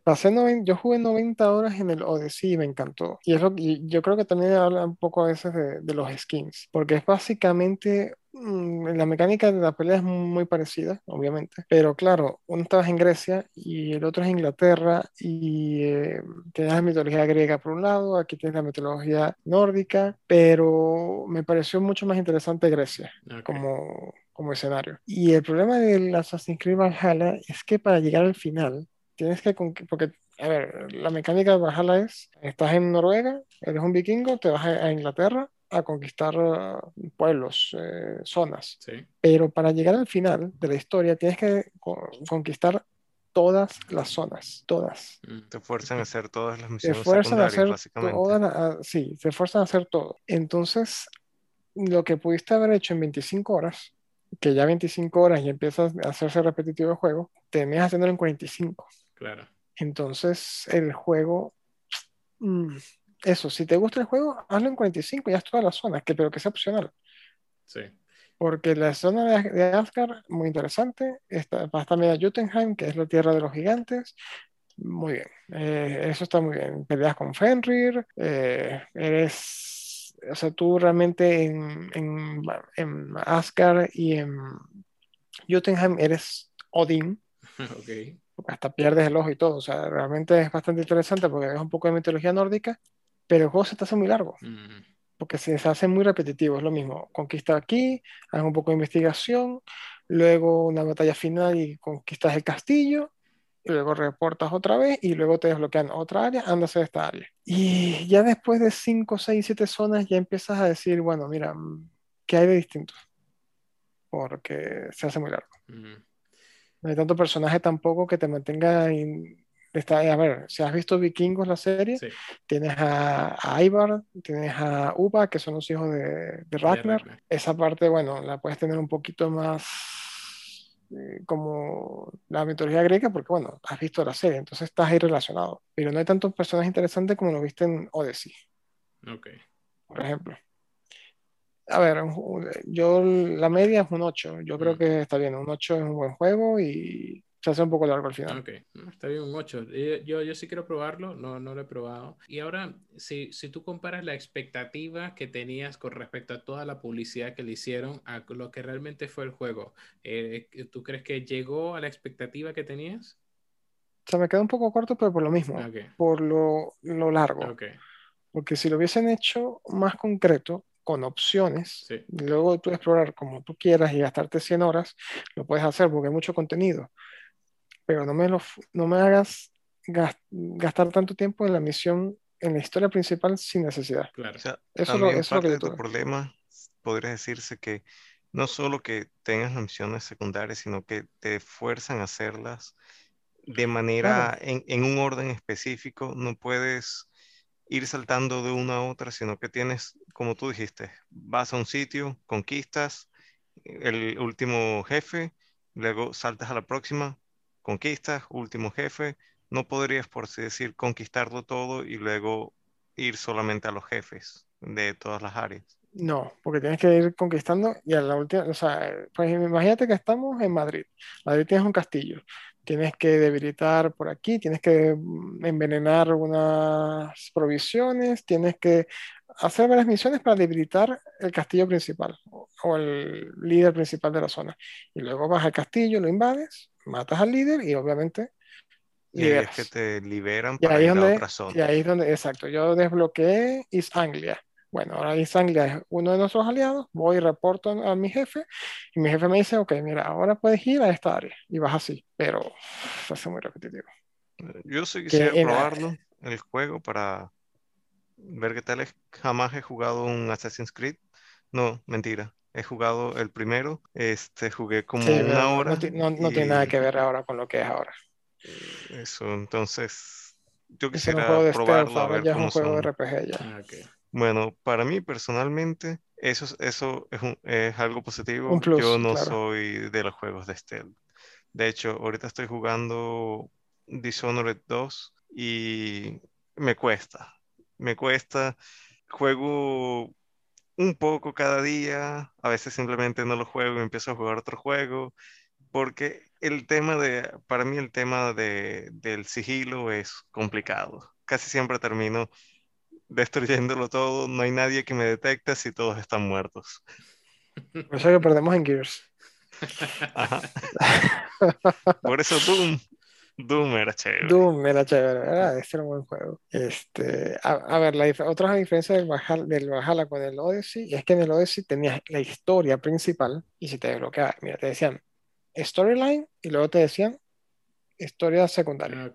Pasé yo jugué 90 horas en el Odyssey y me encantó. Y, eso, yo creo que también habla un poco a veces de, los skins, porque es básicamente mm, la mecánica de la pelea es muy parecida, obviamente, pero claro, uno estaba en Grecia y el otro es Inglaterra y eh, tienes la mitología griega por un lado, aquí tienes la mitología nórdica, pero me pareció mucho más interesante Grecia como, como escenario. Y el problema del Assassin's Creed Valhalla es que para llegar al final, tienes que, porque, a ver, la mecánica de Valhalla es, estás en Noruega, eres un vikingo, te vas a, Inglaterra a conquistar uh, pueblos, eh, zonas. Pero para llegar al final de la historia tienes que conquistar todas las zonas, todas. Mm, te fuerzan a hacer todas las misiones secundarias, básicamente. sí, te fuerzan a hacer todo. Entonces, lo que pudiste haber hecho en 25 horas, que ya 25 horas y empiezas a hacerse repetitivo el juego, terminas haciéndolo en 45. Claro. Entonces, el juego, mm, eso, si te gusta el juego, hazlo en 45, ya es toda la zona, que, pero que sea opcional. Sí. Porque la zona de, Asgard, muy interesante. Está, vas también a Jotunheim, que es la tierra de los gigantes. Muy bien. Eh, eso está muy bien. Peleas con Fenrir. Eh, eres. O sea, tú realmente en, en, en Asgard y en Jotunheim eres Odín. ok hasta pierdes el ojo y todo. O sea, realmente es bastante interesante porque es un poco de mitología nórdica, pero el juego se te hace muy largo. Mm. Porque se, hace muy repetitivo, es lo mismo. Conquista aquí, haces un poco de investigación, luego una batalla final y conquistas el castillo, y luego reportas otra vez y luego te desbloquean otra área, andas a esta área. Y ya después de 5, 6, 7 zonas ya empiezas a decir, bueno, mira, ¿qué hay de distinto? Porque se hace muy largo. Mm. No hay tanto personaje tampoco que te mantenga Está, a ver, si has visto Vikingos la serie, tienes a, Ivar, tienes a Uba, que son los hijos de, Ragnar. Esa parte, bueno, la puedes tener un poquito más eh, como la mitología griega, porque bueno, has visto la serie, entonces estás ahí relacionado. Pero no hay tantos personajes interesantes como lo viste en Odyssey. Ok. Por ejemplo. A ver, yo la media es un 8. Yo creo mm. que está bien. Un 8 es un buen juego y se hace un poco largo al final. Ok, está bien, un 8. Yo, yo sí quiero probarlo, no, no lo he probado. Y ahora, si, si tú comparas la expectativa que tenías con respecto a toda la publicidad que le hicieron a lo que realmente fue el juego, eh, ¿tú crees que llegó a la expectativa que tenías? O sea, me queda un poco corto, pero por lo mismo, por lo, lo largo. Okay. Porque si lo hubiesen hecho más concreto, con opciones. Luego tú explorar como tú quieras y gastarte 100 horas, lo puedes hacer porque hay mucho contenido. Pero no me, lo, no me hagas gastar tanto tiempo en la misión, en la historia principal sin necesidad. Claro. eso, es lo que de tu problema podría decirse que no solo que tengas las misiones secundarias, sino que te fuerzan a hacerlas de manera, en, en, un orden específico. No puedes ir saltando de una a otra, sino que tienes, como tú dijiste, vas a un sitio, conquistas el último jefe, luego saltas a la próxima, conquistas, último jefe. No podrías, por así decir, conquistarlo todo y luego ir solamente a los jefes de todas las áreas. No, porque tienes que ir conquistando y a la última, o sea, pues imagínate que estamos en Madrid. Madrid tienes un castillo tienes que debilitar por aquí, tienes que mm, envenenar unas provisiones, tienes que hacer varias misiones para debilitar el castillo principal o el líder principal de la zona. Y luego vas al castillo, lo invades, matas al líder y obviamente y ahí es que te liberan para ir a otra zona. Y ahí es donde, exacto, yo desbloqueé East Anglia. Bueno, ahora Anglia es uno de nuestros aliados, voy y reporto a mi jefe y mi jefe me dice, ok, mira, ahora puedes ir a esta área y vas así, pero se hace muy repetitivo. Yo sí quisiera probarlo, el juego, para ver qué tal es. Jamás he jugado un Assassin's Creed. No, mentira. He jugado el primero, este, jugué como una hora. No, no, tiene nada que ver ahora con lo que es ahora. Eso, entonces, yo quisiera probarlo. a ver ya es un juego de RPG ya. Ah, bueno, para mí personalmente, eso, eso es, es algo positivo. Yo no soy de los juegos de stealth. De hecho, ahorita estoy jugando Dishonored 2 y me cuesta. Me cuesta. Juego un poco cada día. A veces simplemente no lo juego y empiezo a jugar otro juego. Porque el tema de, para mí el tema de, del sigilo es complicado. Casi siempre termino destruyéndolo todo, no hay nadie que me detecte si todos están muertos. Por eso que perdemos en Gears. Por eso Doom. Doom era chévere. Doom era chévere, era, este era un buen juego. Este, a, ver, la otra diferencia del Valhalla, del Valhalla con el Odyssey es que en el Odyssey tenías la historia principal y si te desbloqueaba, mira, te decían storyline y luego te decían historia secundaria. Ah,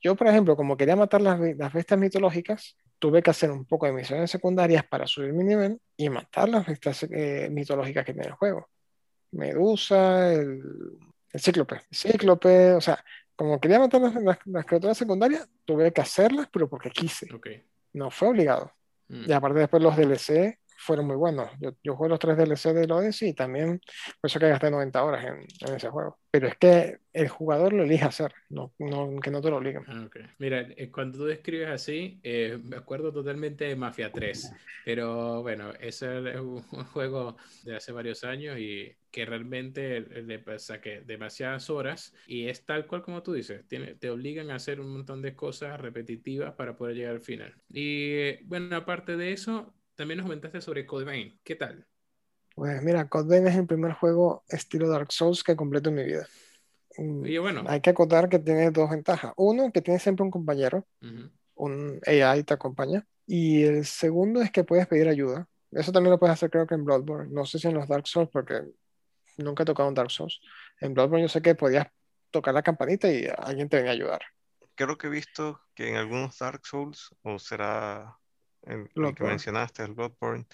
Yo, por ejemplo, como quería matar las, las bestias mitológicas, tuve que hacer un poco de misiones secundarias para subir mi nivel y matar las bestias eh, mitológicas que tiene el juego. Medusa, el, el cíclope, el cíclope, o sea, como quería matar las, las, criaturas secundarias, tuve que hacerlas, pero porque quise. No fue obligado. Mm. Y aparte después los DLC fueron muy buenos. Yo, yo jugué los tres DLC del Odyssey y también, por eso que gasté 90 horas en, ese juego. Pero es que el jugador lo elige hacer, no, no que no te lo obliguen. Ah, Mira, eh, cuando tú describes así, eh, me acuerdo totalmente de Mafia 3, pero bueno, ese es un, juego de hace varios años y que realmente le saqué demasiadas horas y es tal cual como tú dices, tiene, te obligan a hacer un montón de cosas repetitivas para poder llegar al final. Y eh, bueno, aparte de eso, también nos comentaste sobre Code Vein. ¿Qué tal? Pues mira, Code Vein es el primer juego estilo Dark Souls que completo en mi vida. Mm, y bueno. Hay que acotar que tiene dos ventajas. Uno, que tiene siempre un compañero, un AI te acompaña. Y el segundo es que puedes pedir ayuda. Eso también lo puedes hacer creo que en Bloodborne. No sé si en los Dark Souls, porque nunca he tocado un Dark Souls. En Bloodborne yo sé que podías tocar la campanita y alguien te venía a ayudar. Creo que he visto que en algunos Dark Souls, o será el, que mencionaste, el Bloodborne,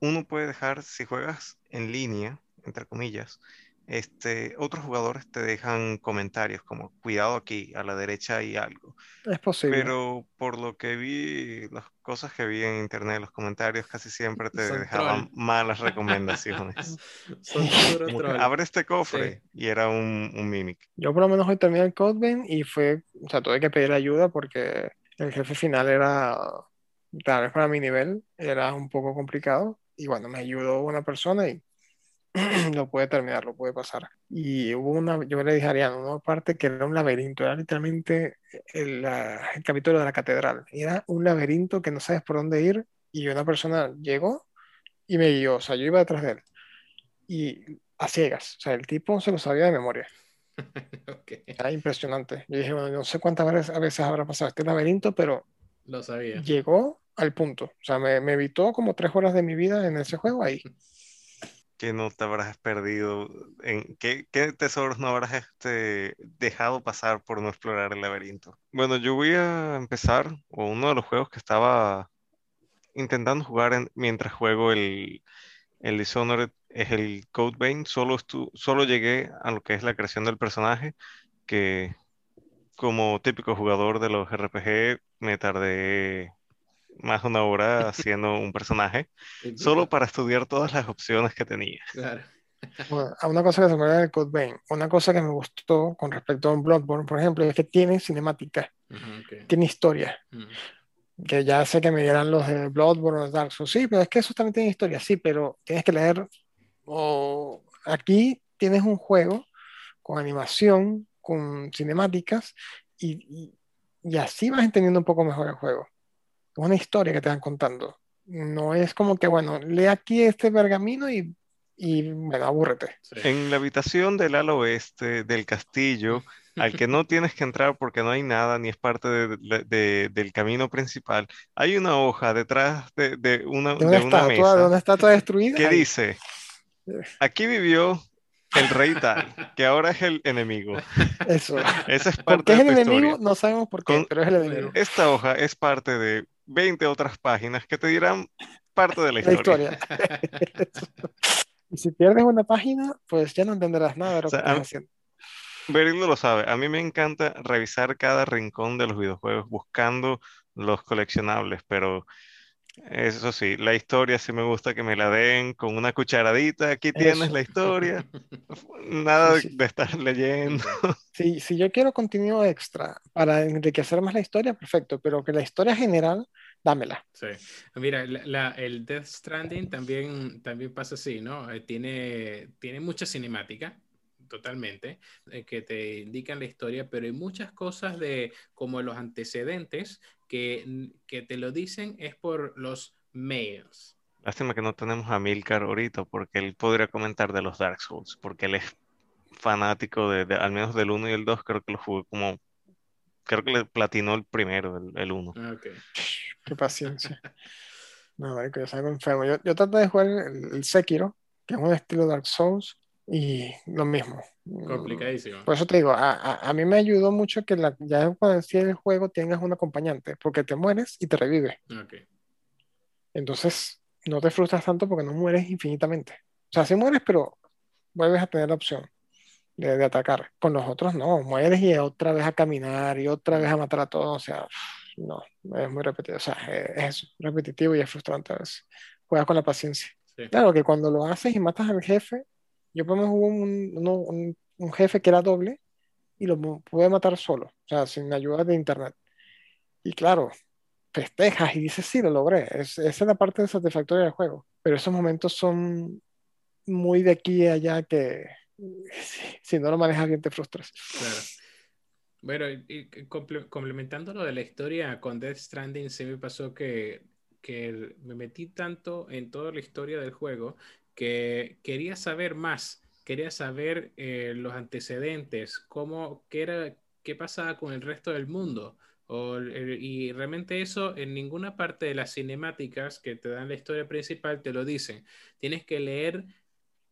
uno puede dejar, si juegas en línea, entre comillas, este, otros jugadores te dejan comentarios como cuidado aquí, a la derecha hay algo. Es posible. Pero por lo que vi, las cosas que vi en internet, los comentarios casi siempre te dejaban malas recomendaciones. Abre este cofre y era un, un, mimic. Yo por lo menos hoy terminé el Code y fue, o sea, tuve que pedir ayuda porque el jefe final era tal vez para mi nivel era un poco complicado y bueno, me ayudó una persona y lo pude terminar, lo pude pasar. Y hubo una, yo le dije a Ariana, una parte que era un laberinto, era literalmente el, el capítulo de la catedral, era un laberinto que no sabes por dónde ir y una persona llegó y me guió, o sea, yo iba detrás de él y a ciegas, o sea, el tipo se lo sabía de memoria. Era impresionante. Yo dije, bueno, no sé cuántas veces, veces habrá pasado este laberinto, pero lo sabía. Llegó al punto. O sea, me, evitó como tres horas de mi vida en ese juego ahí. Que no te habrás perdido? ¿En qué, tesoros no habrás este, dejado pasar por no explorar el laberinto? Bueno, yo voy a empezar, o uno de los juegos que estaba intentando jugar mientras juego el, el Dishonored es el Code Vein. Solo, solo llegué a lo que es la creación del personaje, que como típico jugador de los RPG, me tardé más una hora haciendo un personaje, solo para estudiar todas las opciones que tenía. Claro. Bueno, a una cosa que se me olvidó de Code Vein, una cosa que me gustó con respecto a un Bloodborne, por ejemplo, es que tiene cinemática, Ujú, ok. tiene historia. Ujú. Que ya sé que me dirán los de Bloodborne o Dark Souls, sí, pero es que eso también tiene historia, sí, pero tienes que leer. O aquí tienes un juego con animación, con cinemáticas, y, y- y así vas entendiendo un poco mejor el juego. Es una historia que te van contando. No es como que, bueno, lee aquí este pergamino y, y bueno, abúrrete. Sí. En la habitación del ala oeste del castillo, al que no tienes que entrar porque no hay nada ni es parte de- de- de- del camino principal, hay una hoja detrás de, de una, De una de una estatua, de mesa una estatua destruida. que dice, aquí vivió el rey tal, que ahora es el enemigo. Eso. Esa es ¿Por parte qué es de el tu enemigo? historia. No sabemos por qué, Con- pero es el enemigo. Esta hoja es parte de 20 otras páginas que te dirán parte de la La historia. Y si pierdes una página, pues ya no entenderás nada de lo O sea, que estás haciendo. Berilo lo sabe, a mí me encanta revisar cada rincón de los videojuegos buscando los coleccionables, pero eso sí, la historia sí me gusta que me la den con una cucharadita, aquí tienes Eso. la historia, nada Sí, sí. de estar leyendo. Si, si yo quiero contenido extra para enriquecer más la historia, perfecto, pero que la historia general, dámela. Sí. Mira, la- la- el Death Stranding también, también pasa así, ¿no? Eh, tiene, tiene mucha cinemática, totalmente, eh, que te indican la historia, pero hay muchas cosas de como los antecedentes que, que te lo dicen es por los mails. Lástima que no tenemos a Milcar ahorita porque él podría comentar de los Dark Souls, porque él es fanático de, de- al menos del 1 y el 2, creo que lo jugué como, creo que le platinó el primero, el, el 1. Ah, ok. Qué paciencia. No, marico, yo salgo enfermo. Yo, yo trato de jugar el, el Sekiro, que es un estilo Dark Souls, y lo mismo. Complicadísimo. Por eso te digo, a, a- a mí me ayudó mucho que la, ya cuando decías el juego tengas un acompañante, porque te mueres y te revive. Ok. Entonces, no te frustras tanto porque no mueres infinitamente. O sea, sí mueres, pero vuelves a tener la opción de, de atacar. Con los otros no, mueres y otra vez a caminar y otra vez a matar a todos. O sea, no, es muy repetitivo. O sea, es, es repetitivo y es frustrante a veces. Juegas con la paciencia. Sí. Claro que cuando lo haces y matas al jefe, yo por lo menos hubo un, un- un jefe que era doble y lo pu- pude matar solo, o sea, sin ayuda de internet. Y claro, festejas y dices, sí, lo logré. Es, esa es la parte satisfactoria del juego. Pero esos momentos son muy de aquí y allá que si, si no lo manejas bien te frustras. Claro. Bueno, y- y comple- complementando lo de la historia con Death Stranding, sí me pasó que, que me metí tanto en toda la historia del juego que quería saber más, quería saber eh, los antecedentes, cómo, qué era, qué pasaba con el resto del mundo. Y realmente eso en ninguna parte de las cinemáticas que te dan la historia principal te lo dicen. Tienes que leer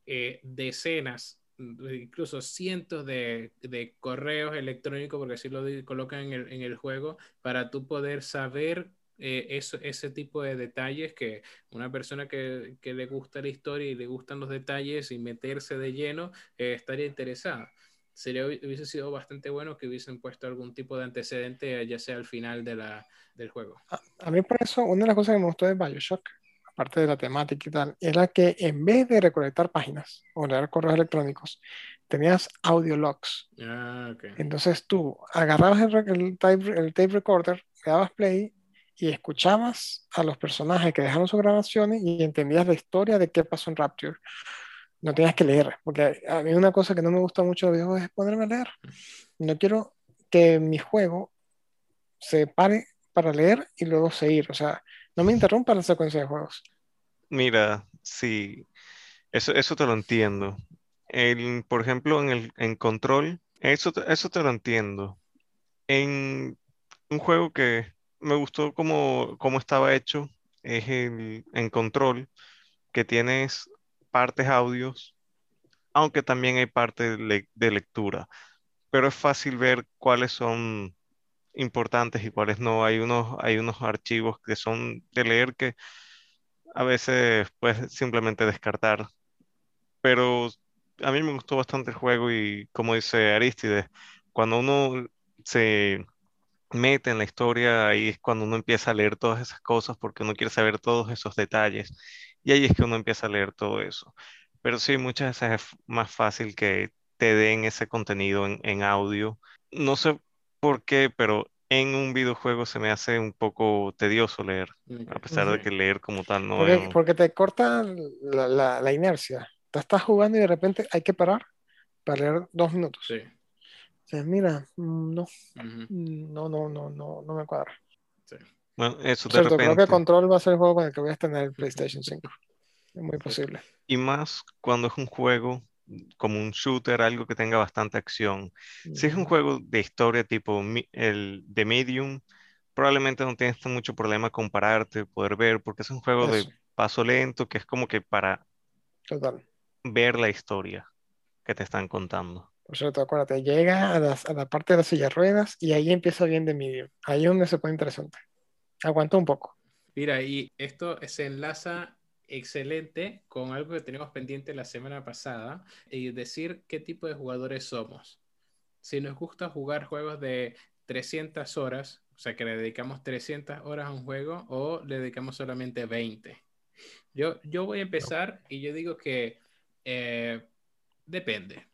eh, decenas, incluso cientos de, de correos electrónicos, porque así lo colocan en el, en el juego, para tú poder saber eh, eso, ese tipo de detalles que una persona que, que le gusta la historia y le gustan los detalles y meterse de lleno eh, estaría interesada. Sería, hubiese sido bastante bueno que hubiesen puesto algún tipo de antecedente, ya sea al final de la, del juego. A, a mí por eso, una de las cosas que me gustó de Bioshock, aparte de la temática y tal, era que en vez de recolectar páginas o leer correos electrónicos, tenías audio logs. Ah, ok. Entonces tú agarrabas el, el tape, el tape recorder, le dabas play y escuchabas a los personajes que dejaron sus grabaciones y entendías la historia de qué pasó en Rapture. No tenías que leer, porque a mí una cosa que no me gusta mucho de los videojuegos es ponerme a leer. No quiero que mi juego se pare para leer y luego seguir. O sea, no me interrumpa la secuencia de juegos. Mira, sí, eso, eso te lo entiendo. El, por ejemplo, en el en Control, eso, eso te lo entiendo. En un juego que me gustó como, como estaba hecho es el, en Control, que tienes partes audios, aunque también hay parte de lectura, pero es fácil ver cuáles son importantes y cuáles no. Hay unos, hay unos archivos que son de leer que a veces puedes simplemente descartar. Pero a mí me gustó bastante el juego y como dice Aristides, cuando uno se mete en la historia, ahí es cuando uno empieza a leer todas esas cosas porque uno quiere saber todos esos detalles. Y ahí es que uno empieza a leer todo eso. Pero sí, muchas veces es más fácil que te den ese contenido en, audio. No sé por qué, pero en un videojuego se me hace un poco tedioso leer, a pesar de que leer como tal no porque, porque te corta la, la, inercia. Te estás jugando y de repente hay que parar para leer dos minutos. Sí. Mira, mm, no, no, no, no, no, no me cuadra. Sí. Bueno, eso de repente... Creo que Control va a ser el juego con el que voy a tener el PlayStation 5. Es muy posible. Y más cuando es un juego como un shooter, algo que tenga bastante acción. Si es un juego de historia tipo el de Medium, probablemente no tienes mucho problema compararte, poder ver, porque es un juego de paso lento que es como que para ver la historia que te están contando. Por cierto, acuérdate, llega a, a la parte de las sillas ruedas y ahí empieza bien de Medium. Ahí es donde se pone interesante. Aguanta un poco. Mira, y esto se enlaza excelente con algo que tenemos pendiente la semana pasada y decir qué tipo de jugadores somos. Si nos gusta jugar juegos de 300 horas, o sea que le dedicamos 300 horas a un juego o le dedicamos solamente 20. Yo, yo voy a empezar y yo digo que eh, depende.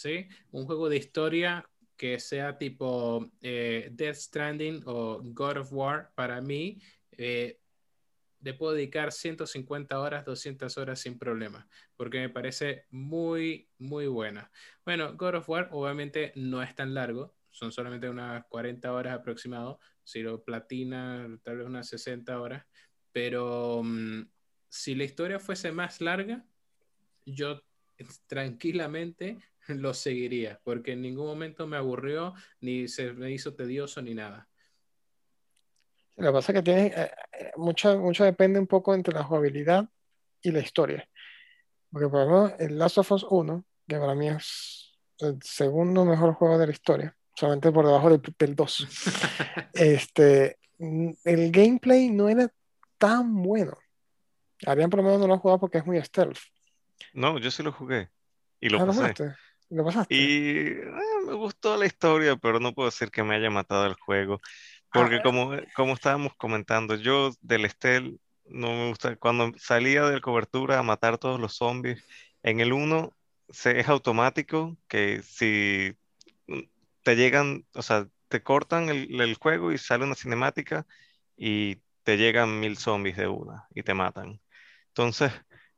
¿Sí? Un juego de historia que sea tipo eh, Death Stranding o God of War, para mí, eh, le puedo dedicar 150 horas, 200 horas sin problema, porque me parece muy, muy buena. Bueno, God of War obviamente no es tan largo, son solamente unas 40 horas aproximado, si lo platina tal vez unas 60 horas, pero mm, si la historia fuese más larga, yo tranquilamente lo seguiría, porque en ningún momento me aburrió, ni se me hizo tedioso, ni nada. Lo que pasa es que tiene, eh, eh, mucho, mucho depende un poco entre la jugabilidad y la historia. Porque por ejemplo, el Last of Us 1, que para mí es el segundo mejor juego de la historia, solamente por debajo del, del 2, este, el gameplay no era tan bueno. Habían por lo menos no lo jugado porque es muy stealth. No, yo sí lo jugué. Y lo ah, ¿Lo pasaste? Y eh, me gustó la historia, pero no puedo decir que me haya matado el juego. Porque como, como estábamos comentando, yo del Estel no me gusta, cuando salía de cobertura a matar todos los zombies, en el 1 es automático que si te llegan, o sea, te cortan el, el, juego y sale una cinemática y te llegan mil zombies de una y te matan. Entonces,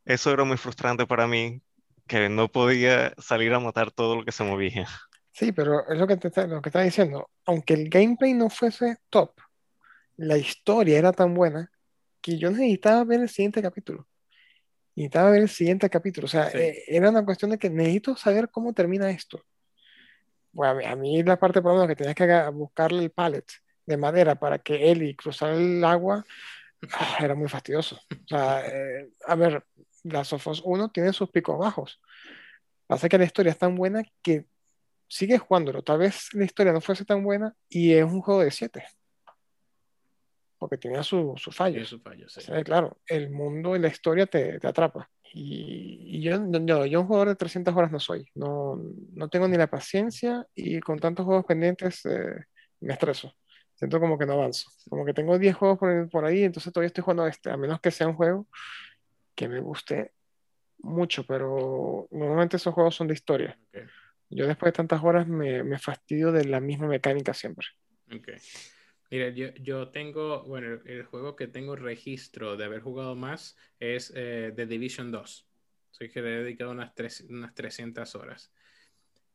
eso era muy frustrante para mí, que no podía salir a matar todo lo que se movía. Sí, pero es lo que, te está, lo que está diciendo. Aunque el gameplay no fuese top, la historia era tan buena que yo necesitaba ver el siguiente capítulo. Necesitaba ver el siguiente capítulo. O sea, eh, era una cuestión de que necesito saber cómo termina esto. Bueno, a mí, la parte por lo menos que tenías que buscarle el pallet de madera para que él y cruzar el agua ah, era muy fastidioso. O sea, eh, a ver, la Sofos 1 tiene sus picos bajos. Pasa que la historia es tan buena que sigue jugándolo. Tal vez la historia no fuese tan buena y es un juego de 7. Porque tenía sus su fallos. Su fallo, sí. claro, el mundo y la historia te, te atrapa. Y, y yo, yo, yo, un jugador de 300 horas no soy. No, no tengo ni la paciencia y con tantos juegos pendientes eh, me estreso. Siento como que no avanzo. Como que tengo 10 juegos por, por, ahí, entonces todavía estoy jugando este. A menos que sea un juego que me guste mucho, pero normalmente esos juegos son de historia. Yo después de tantas horas me, me, fastidio de la misma mecánica siempre. Ok. Mira, yo, yo, tengo, bueno, el juego que tengo registro de haber jugado más es eh, The Division 2. Soy que le he dedicado unas, tres, unas 300 horas.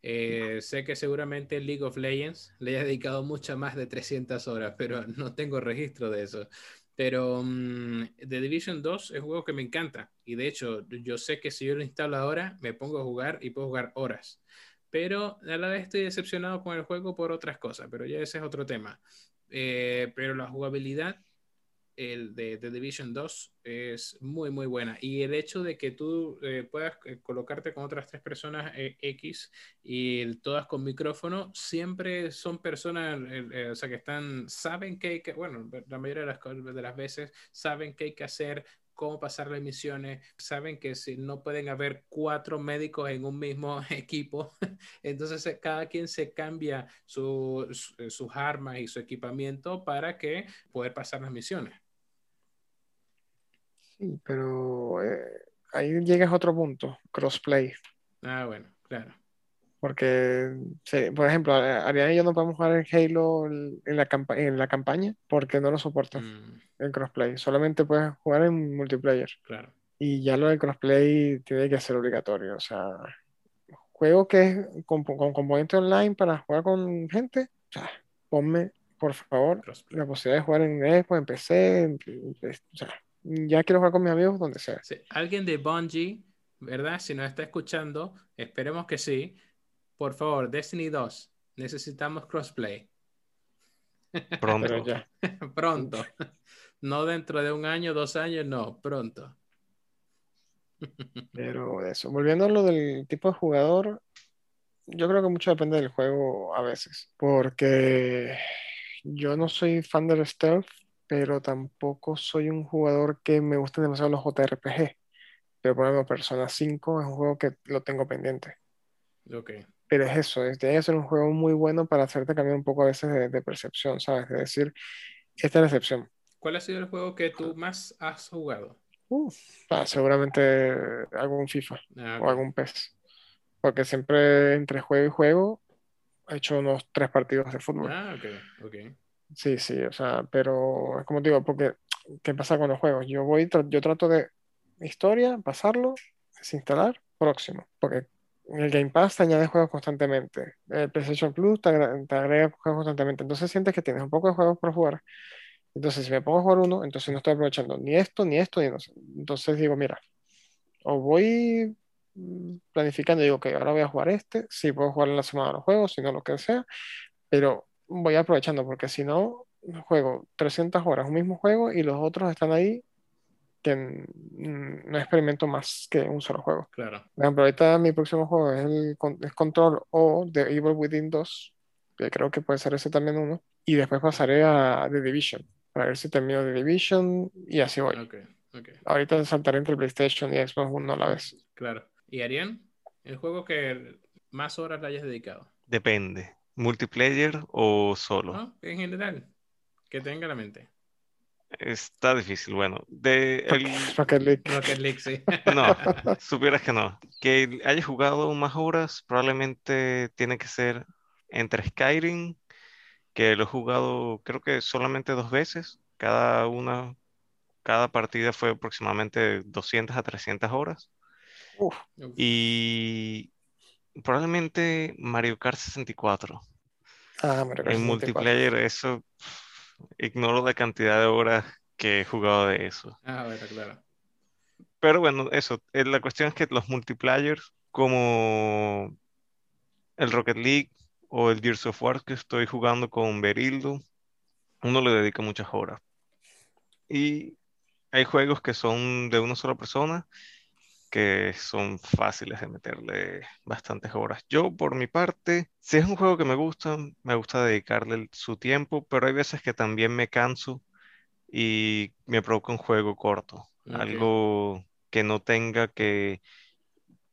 Eh, sé que seguramente League of Legends le he dedicado muchas más de 300 horas, pero no tengo registro de eso. Pero um, The Division 2 es un juego que me encanta. Y de hecho, yo sé que si yo lo instalo ahora, me pongo a jugar y puedo jugar horas pero a la vez estoy decepcionado con el juego por otras cosas, pero ya ese es otro tema. Eh, pero la jugabilidad el de, The Division 2 es muy, muy buena. Y el hecho de que tú eh, puedas eh, colocarte con otras tres personas X y todas con micrófono, siempre son personas, o sea, que están, saben que hay que, bueno, la mayoría de las, de las veces saben qué hay que hacer, cómo pasar las misiones, saben que si no pueden haber cuatro médicos en un mismo equipo, entonces eh, cada quien se cambia su, eh, sus armas y su equipamiento para que poder pasar las misiones. Sí, pero eh, ahí llegas a otro punto, crossplay. Ah, bueno, claro. Porque, por ejemplo, Ariana y yo no podemos jugar en Halo en la, en la campaña porque no lo soportan mm. en crossplay. Solamente puedes jugar en multiplayer. Claro. Y ya lo de crossplay tiene que ser obligatorio. O sea, juego que es con, componente online para jugar con gente, o sea, ponme, por favor, la posibilidad de jugar en Xbox, en PC, o sea, ya quiero jugar con mis amigos donde sea. Alguien de Bungie, ¿verdad? Si nos está escuchando, esperemos que sí. Por favor, Destiny 2, necesitamos crossplay. Pronto. ya. pronto. No dentro de un año, dos años, no, pronto. Pero eso, volviendo a lo del tipo de jugador, yo creo que mucho depende del juego a veces, porque yo no soy fan del stealth, pero tampoco soy un jugador que me guste demasiado los JRPG. Pero por ejemplo, Persona 5 es un juego que lo tengo pendiente. Ok. Pero es eso, tiene que ser un juego muy bueno para hacerte cambiar un poco a veces de, percepción, ¿sabes? Es decir, esta es la excepción. ¿Cuál ha sido el juego que tú más has jugado? Ah, seguramente algún FIFA ah, o algún PES. Porque siempre entre juego y juego he hecho unos tres partidos de fútbol. Ah, ok, ok. Sí, sí, o sea, pero es como te digo, porque ¿qué pasa con los juegos? Yo voy, yo trato de historia, pasarlo, desinstalar, próximo. Porque el Game Pass te añade juegos constantemente. El PlayStation Plus te, agrega, juegos constantemente. Entonces sientes que tienes un poco de juegos por jugar. Entonces, si me pongo a jugar uno, entonces no estoy aprovechando ni esto, ni esto, ni no sé. Entonces digo, mira, o voy mm, planificando, digo, que ahora voy a jugar este, si puedo jugar en la semana los juegos, si no lo que sea, pero voy aprovechando, porque si no, juego 300 horas un mismo juego y los otros están ahí que no experimento más que un solo juego. Claro. Por ejemplo, ahorita mi próximo juego es, el, es Control o The Evil Within 2, que creo que puede ser ese también uno, y después pasaré a The Division, para ver si termino The Division y así voy. Okay, okay. Ahorita saltaré entre PlayStation y Xbox One a la vez. Claro. ¿Y Arián? ¿El juego que más horas le hayas dedicado? Depende. ¿Multiplayer o solo? en general, que tenga la mente. Está difícil, bueno. De el... Rocket League. Rocket League, sí. No, supieras que no. Que haya jugado más horas, probablemente tiene que ser entre Skyrim, que lo he jugado creo que solamente dos veces. Cada una, cada partida fue aproximadamente 200 a 300 horas. Y probablemente Mario Kart 64. Ah, Mario Kart en multiplayer, eso ignoro la cantidad de horas que he jugado de eso. Ah, bueno, claro. Pero bueno, eso, eh, la cuestión es que los multiplayers, como el Rocket League o el Gears of War que estoy jugando con Berildo, uno le dedica muchas horas. Y hay juegos que son de una sola persona que son fáciles de meterle bastantes horas. Yo, por mi parte, si es un juego que me gusta, me gusta dedicarle su tiempo, pero hay veces que también me canso y me provoca un juego corto, algo que no tenga que,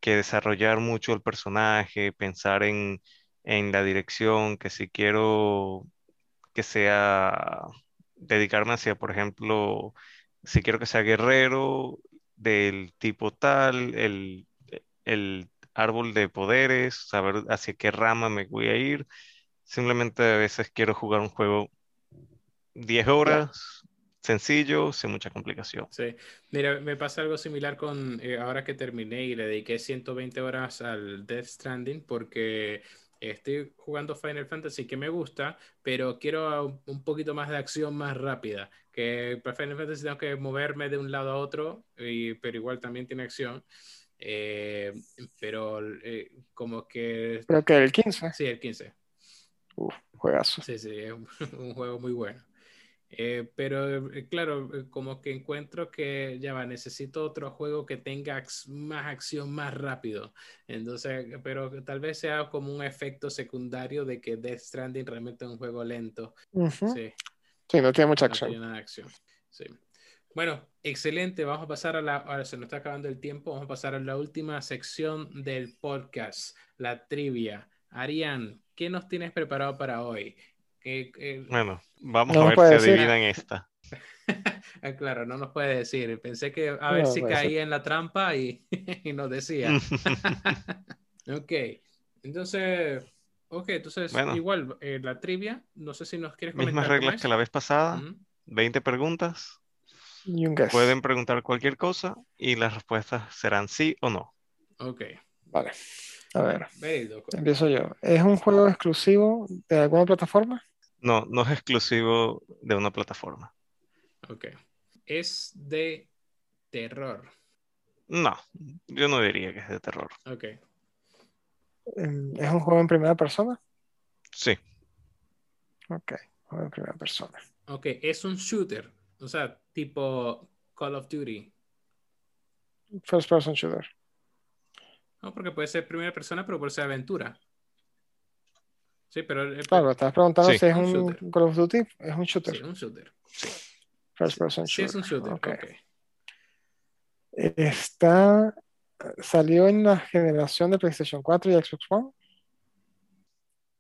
que, desarrollar mucho el personaje, pensar en, en la dirección, que si quiero que sea dedicarme hacia, por ejemplo, si quiero que sea guerrero, del tipo tal, el, el árbol de poderes, saber hacia qué rama me voy a ir. Simplemente a veces quiero jugar un juego 10 horas, sencillo, sin mucha complicación. Sí, mira, me pasa algo similar con eh, ahora que terminé y le dediqué 120 horas al Death Stranding porque estoy jugando Final Fantasy que me gusta, pero quiero un poquito más de acción más rápida. Que para Final Fantasy tengo que moverme de un lado a otro, y, pero igual también tiene acción. Eh, pero eh, como que... ¿Pero que el 15? Sí, el 15. Uf, juegazo. Sí, sí, es un juego muy bueno. Eh, pero eh, claro, eh, como que encuentro que ya va, necesito otro juego que tenga más acción más rápido. Entonces, pero tal vez sea como un efecto secundario de que Death Stranding realmente es un juego lento. Sí. Sí, no tiene mucha acción. No tiene nada de acción. Sí. Bueno, excelente. Vamos a pasar a la. Ahora se nos está acabando el tiempo. Vamos a pasar a la última sección del podcast, la trivia. Arián, ¿qué nos tienes preparado para hoy? Bueno, vamos a ver si adivinan esta. Ah, claro, no nos puede decir. Pensé que a ver si caía en la trampa y, nos decía. ok, entonces, ok, entonces igual eh, la trivia, no sé si nos quieres comentar. Mismas reglas que la vez pasada, 20 preguntas. Pueden preguntar cualquier cosa y las respuestas serán sí o no. Ok. Vale. A ver, empiezo yo. ¿Es un juego exclusivo de alguna plataforma? No, no es exclusivo de una plataforma. Ok. ¿Es de terror? No, yo no diría que es de terror. Ok. Em, ¿Es un juego en primera persona? Sí. Ok, juego en primera persona. Ok, es un shooter, o sea, tipo Call of Duty. First person shooter. No, porque puede ser primera persona, pero puede ser aventura. Sí, pero. Claro, estás preguntando si es un, Call of Duty. Es un shooter. Sí, un shooter. Sí. First person shooter. Sí, es un shooter. Okay. Está. ¿Salió en la generación de PlayStation 4 y Xbox One?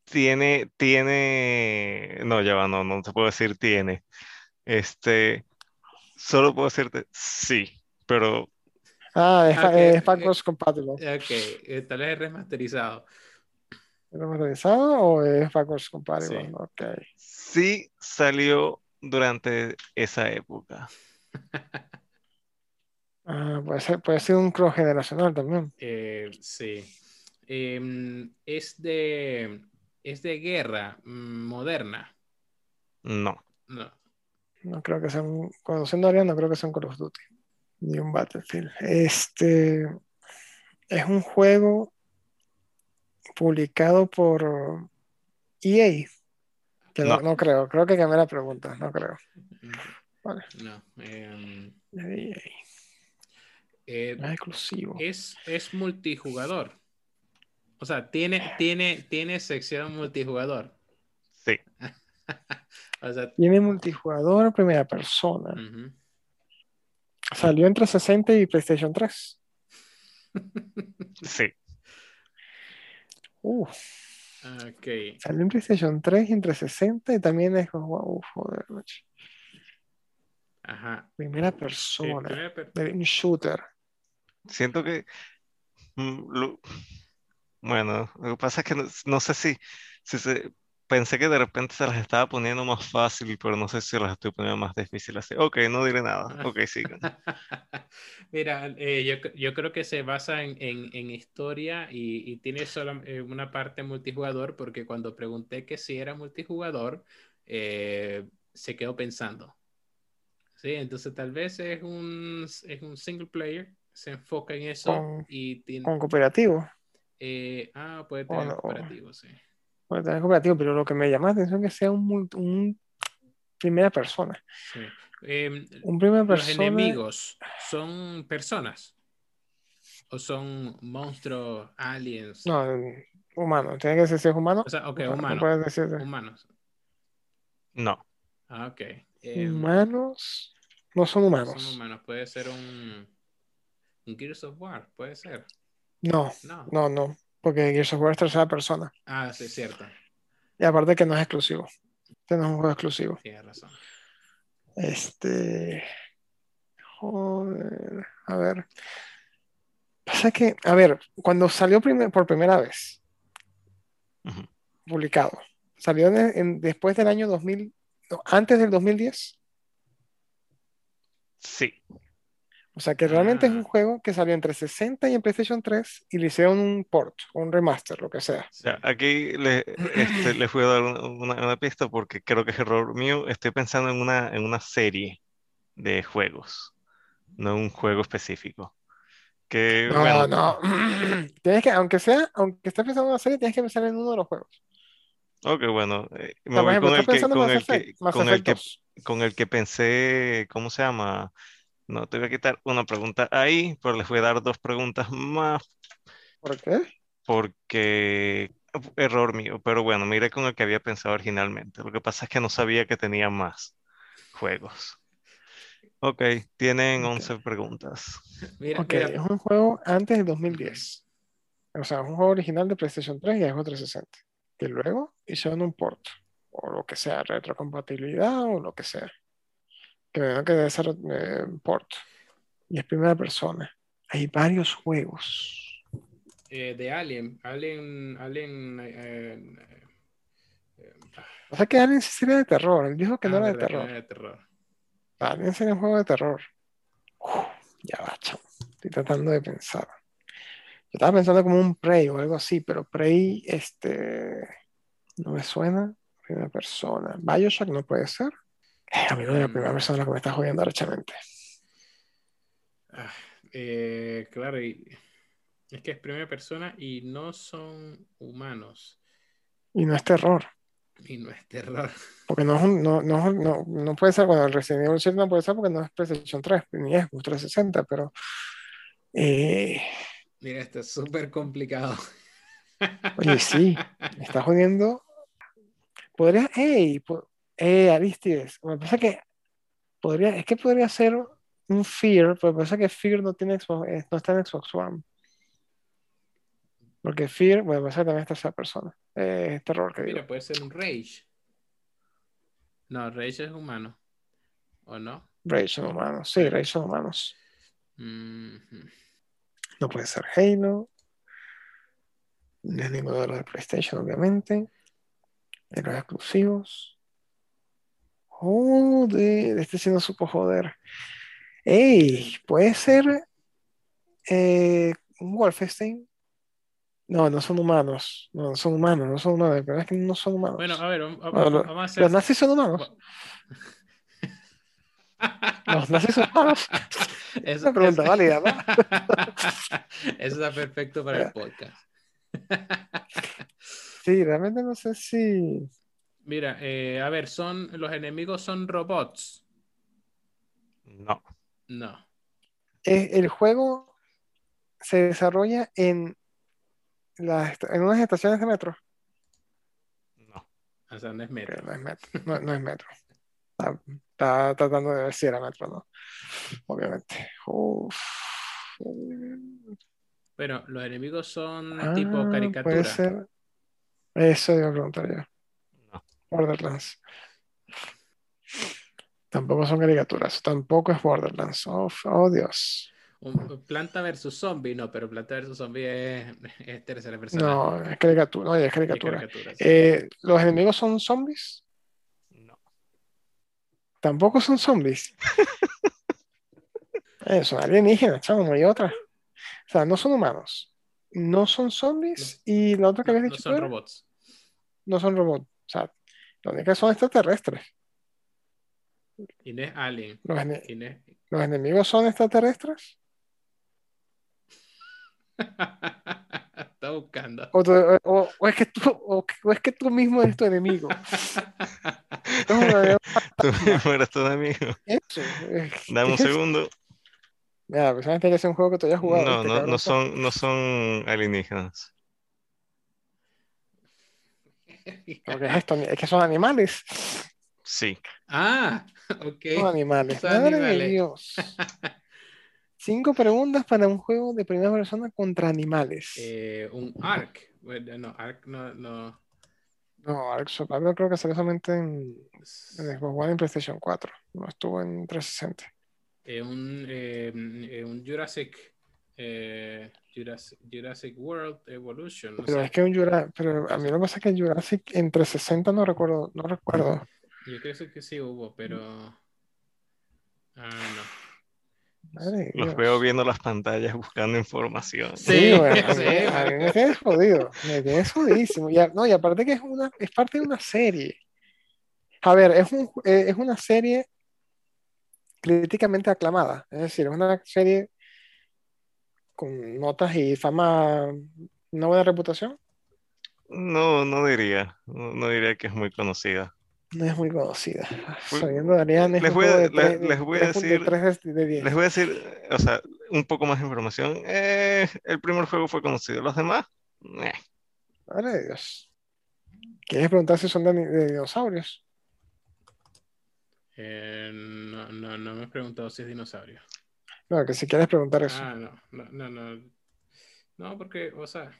Tiene, tiene. No, ya va, no, no te puedo decir tiene. Este. Solo puedo decirte sí, pero Ah, es, okay. es backwards compatible. Ok, eh, tal vez es remasterizado. ¿Es remasterizado o es backwards compatible? Sí. Okay. sí salió durante esa época. ah, puede, ser, puede ser un cross generacional también. Eh, sí. Eh, es de es de guerra mm, moderna. No. No. No creo que sea un. Conociendo a no creo que sea un Call of Duty ni un Battlefield. Este es un juego publicado por EA. Que no. creo, creo que cambié la pregunta, no creo. Vale. No. Em, EA. Eh, es exclusivo. Es, es multijugador. O sea, tiene, tiene, tiene sección multijugador. Sí. tiene multijugador primera persona. Salió entre 60 y PlayStation 3. Sí. Uf. Okay. Salió en PlayStation 3 y entre 60 y también es wow, joder, Ajá. Primera persona. un shooter. Siento que. Mm, bueno, lo que pasa es que no, sé si, si se, pensé que de repente se las estaba poniendo más fácil, pero no sé si las estoy poniendo más difícil así. Ok, no diré nada. Ok, sigan. Mira, eh, yo, yo, creo que se basa en, en, historia y, y tiene solo eh, una parte multijugador, porque cuando pregunté que si era multijugador, eh, se quedó pensando. Sí, entonces tal vez es un, es un single player, se enfoca en eso y tiene... Con cooperativo. ah, puede tener cooperativo, sí cooperativo, pero lo que me llama la atención es que sea un, un primera persona. Em, un primera persona. ¿Los enemigos son personas? ¿O son monstruos, aliens? No, humanos. Tiene que ser si es humano. O sea, ok, humanos. No humanos. No. Ah, ok. Em, humanos. No son humanos. son humanos. Puede ser un. Un Gears of War, puede ser. No, no, no. no porque Gears of War es tercera persona. Ah, sí, es cierto. Y aparte que no es exclusivo. Este no es un juego exclusivo. Tienes razón. Este. Joder. A ver. Pasa que, a ver, cuando salió por primera vez, publicado, salió después del año 2000, antes del 2010. Sí. O sea que realmente es un ah. juego que salió entre 60 y en PlayStation 3 y le hicieron un port, un remaster, lo que sea. aquí le, este, les voy a dar una, pista porque creo que es error mío. Estoy pensando en una, en una serie de juegos, no un juego específico. Que, no, no. tienes que, aunque sea, aunque estés pensando en una serie, tienes que pensar en uno de los juegos. Ok, bueno, eh, me voy con el, que, con, el que, con, el que, con el que pensé, ¿cómo se llama? No, te voy a quitar una pregunta ahí, pero les voy a dar dos preguntas más. ¿Por qué? Porque error mío, pero bueno, mire con el que había pensado originalmente. Lo que pasa es que no sabía que tenía más juegos. Ok, tienen 11 preguntas. Mira, Ok, mira, es un juego antes del 2010. O sea, es un juego original de PlayStation 3 y Xbox 360. Y luego hicieron un port, o lo que sea, retrocompatibilidad o lo que sea. Que me que debe ser eh, port. Y es primera persona. Hay varios juegos. eh, de Alien, Alien, Alien, eh, eh, ah, O sea que Alien sí sería de terror. Él dijo que no ah, era de terror. era de terror. Alien sería un juego de terror. Uf, ya va, chamo. Estoy tratando de pensar. Yo estaba pensando como un Prey o algo así, pero Prey, este, no me suena. Primera persona. Bioshock no puede ser. Eh, a mí no es la primera persona que me está jodiendo arrechamente. Ah, eh, claro, y es que es primera persona y no son humanos. Y no es terror. Y no es terror. Porque no, es un- no, no, no, no puede ser, bueno, el Resident Evil 7 no puede ser porque no es PlayStation 3, ni Xbox 360, pero eh, Mira, esto es súper complicado. oye, sí, me está jodiendo. Podría, hey, po- eh, Aristides, me parece que podría, es que podría ser un Fear, pero me parece que Fear no tiene Xbox, eh, no está en Xbox One. Porque Fear, bueno, me parece que también es tercera persona. Eh, es terror, que digo. Mira, puede ser un Rage. No, Rage es humano. ¿O no? Rage son humanos, sí, Rage son humanos. No puede ser Halo. No es ninguno de los de PlayStation, obviamente. De los exclusivos. Joder, este sí no supo joder. ¡Ey! ¿Puede ser eh, un Wolfenstein? No, no son humanos. No, no son humanos, no son humanos. Verdad es que no son humanos. Bueno, a ver, vamos, Bueno, lo- vamos a hacer. los nazis son humanos. Los nazis son humanos. Eso- Una pregunta válida, ¿no? Eso está perfecto para el podcast. Sí, realmente no sé si. Mira, eh, a ver, son los enemigos son robots. No. Eh, No. el juego se desarrolla en, las en unas estaciones de metro. No. O sea, no es metro. no es metro. No, no es metro. Está, está tratando de ver si era metro, ¿no? Obviamente. Uf. Bueno, los enemigos son Ah, tipo puede caricatura. ser. Eso iba a preguntar yo. Borderlands. Tampoco son caricaturas. Tampoco es Borderlands. Oh, oh, Dios. Un- planta versus zombie, no, pero Planta versus zombie es, es tercera persona. No, es caricatura. No, es Es caricatura. sí. Eh, ¿los enemigos son zombies? No. Tampoco son zombies. Eh, son alienígenas, chamo, no hay otra. O sea, no son humanos. No son zombies. Y la otra que No, habías no dicho son robots. no son robots. O sea, lo único que son extraterrestres. Es Alien. Los, ene- es- enemigos son extraterrestres. Está buscando. O, tú- o- o es que tú, o, es que tú mismo eres tu enemigo. Es Tú mismo eres tu amigo. eso, es- Dame un es segundo. Mira, pues tiene que ser un juego que tú hayas jugado. No, ¿viste, no, no son, no son alienígenas. Es esto, es que son animales. Sí. Ah, ok. Son animales. Son Madre de animales. Dios. Cinco preguntas para un juego de primera persona contra animales. Eh, un Ark. Bueno, no, Ark no, no. No, Ark Survival creo que salió solamente en, en Xbox One y PlayStation 4. No estuvo en 360. Eh, un, eh, eh, un Jurassic, eh, Jurassic Jurassic World Evolution. Pero es que un Jurassic, pero a mí lo que pasa es que Jurassic en 360 no recuerdo, no recuerdo. Yo creo que sí hubo, pero. Ah, no. Madre Los Dios. veo viendo las pantallas buscando información. Sí, Sí, bueno, a sí, mí, a mí me tienes jodido, me tienes jodidísimo. Y, a- no, y aparte que es una, es parte de una serie. A ver, es un, eh, es una serie críticamente aclamada, es decir, es una serie con notas y fama, una buena reputación. No, no diría. No, no diría que es muy conocida. No es muy conocida. Sabiendo de Ariane, es les voy a- de les voy a decir- tres de- de diez. Les voy a decir, o sea, un poco más de información. Eh, el primer juego fue conocido. Los demás, eh, Madre de Dios. ¿Quieres preguntar si son de, de dinosaurios? Eh, no. no, no, no me he preguntado si es dinosaurio. No, que si quieres preguntar eso. Ah, no, no, no, no. No, porque, o sea,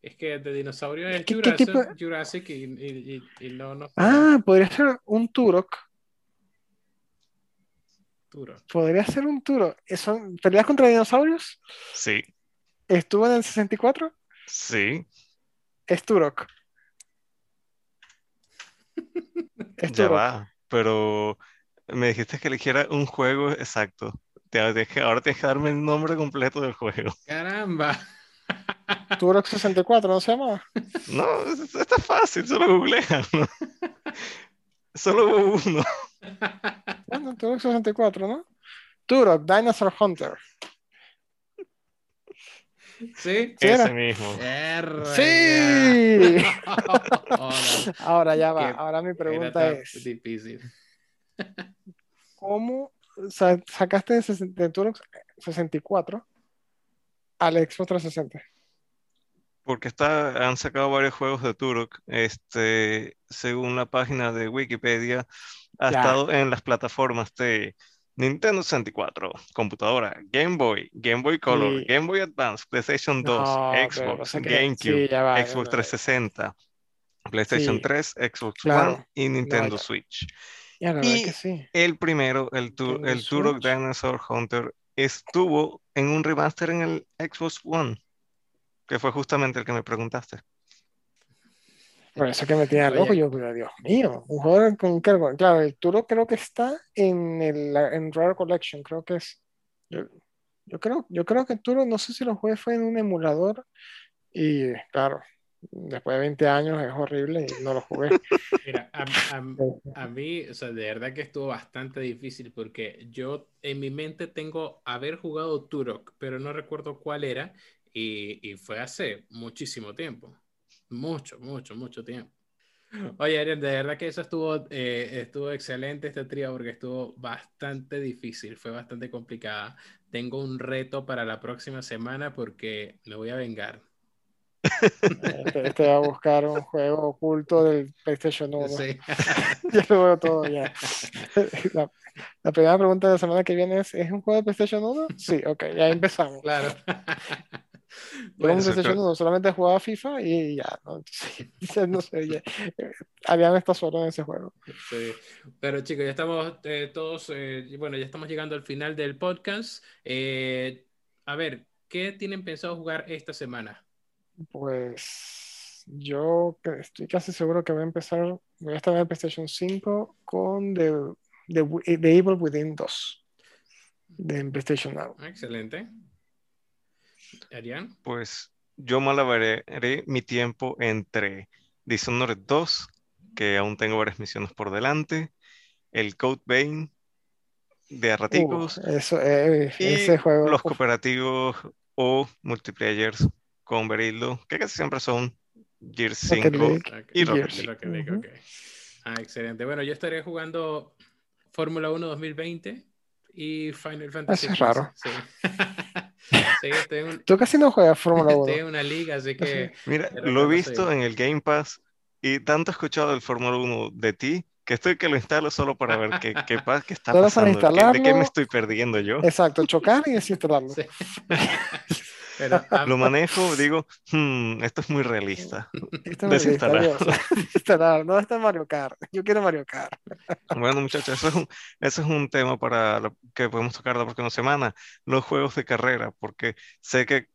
es que de dinosaurio es ¿Qué- qué Jurassic, tipo de- Jurassic y, y- y- y no, no. Ah, podría ser un Turok. Turok. Podría ser un Turok. ¿Son peleas contra dinosaurios? Sí, ¿Estuvo en el 64? sí, Es Turok. Es ya Turok. va. Pero me dijiste que eligiera un juego exacto. Te- te- Ahora tienes que darme el nombre completo del juego. Caramba. Turok 64, ¿no se llamaba? No, es- está fácil, solo googlea. ¿no? Solo hubo uno. Bueno, Turok 64, ¿no? Turok, Dinosaur Hunter. Sí. Sí, era. Ese mismo. Erra, ¡Sí! ya. Hola. Ahora ya va. Ahora mi pregunta es: difícil. ¿cómo sa- sacaste de, Turok 64 al Xbox 360? Porque está, han sacado varios juegos de Turok. Este, según la página de Wikipedia, ha Ya. estado en las plataformas de Nintendo 64, computadora, Game Boy, Game Boy Color, Game Boy Advance, PlayStation 2, No, pero Xbox, GameCube, sí, va, Xbox va. 360, PlayStation Sí, 3, Xbox claro. One y Nintendo. Switch. Ya, la verdad Y- que sí. El primero, el, tu- el Turok. Dinosaur Hunter, estuvo en un remaster en el Xbox One, que fue justamente el que me preguntaste. Por eso que me tenía loco, yo, pero Dios mío, un juego con cargo. Claro, el Turok creo que está en el en Rare Collection, creo que es. Yo, yo creo, yo creo que el Turok, no sé si lo jugué fue en un emulador y claro, después de 20 años es horrible y no lo jugué. Mira, a, a- a mí, o sea, de verdad que estuvo bastante difícil porque yo en mi mente tengo haber jugado Turok, pero no recuerdo cuál era y, y fue hace muchísimo tiempo. Mucho, mucho, mucho tiempo. Oye, Ariel, de verdad que eso estuvo, eh, estuvo excelente esta tría porque estuvo bastante difícil, fue bastante complicada. Tengo un reto para la próxima semana porque me voy a vengar. Este, este va a buscar un juego oculto del PlayStation 1. Sí. Ya lo veo todo ya. La, la primera pregunta de la semana que viene es, ¿es un juego de PlayStation 1? Sí, ok, ya empezamos. Claro. Bueno, PlayStation creo- 1 solamente jugaba FIFA y ya, ¿no? Entonces, no sé, ya, Arián está solo en ese juego. Sí. Pero chicos, ya estamos eh, todos, eh, bueno, ya estamos llegando al final del podcast. Eh, a ver, ¿qué tienen pensado jugar esta semana? Pues yo estoy casi seguro que voy a empezar, voy a estar en PlayStation 5 con The, The, The Evil Within 2 de PlayStation Now. Ah, Excelente. Arián. Pues yo malabaré mi tiempo entre Dishonored 2, que aún tengo varias misiones por delante, el Code Vein de Uh, raticos eso, eh, y ese juego, los uf, cooperativos o multiplayers con Berillo, que casi siempre son Rocket 5 League Ok, y. Rocket League. Rocket League, Ujú. ok. Ah, excelente. Bueno, yo estaré jugando Fórmula 1 2020 y Final Fantasy Eso es 15. raro. Sí. Sí, estoy en, un- Tú casi no juegas Fórmula 1. estoy en una liga, así que Mira, lo he visto en el Game Pass y tanto he escuchado del Fórmula 1 de ti que estoy que lo instalo solo para ver qué, qué, qué está pasando, qué- de qué me estoy perdiendo yo. Exacto, chocar y desinstalarlo. Sí. Pero ah, Lo manejo, digo, "Hmm, esto es muy realista. Esto gusta, Desinstalar. No está Mario Kart. Yo quiero Mario Kart. Bueno, muchachos, eso es un, eso es un tema para lo que podemos tocar la próxima semana, los juegos de carrera, porque sé que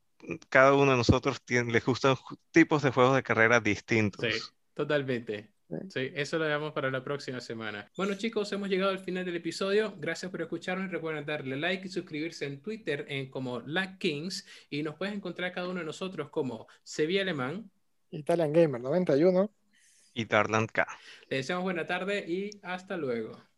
cada uno de nosotros tiene, les gustan tipos de juegos de carrera distintos. Sí, totalmente. Sí. Eso lo dejamos para la próxima semana. Bueno, chicos, hemos llegado al final del episodio. Gracias por escucharnos. Recuerden darle like y suscribirse en Twitter en como La Kings. Y nos puedes encontrar cada uno de nosotros como Sevilla Alemán. Italian Gamer 91. Y Darland K. Les deseamos buena tarde y hasta luego.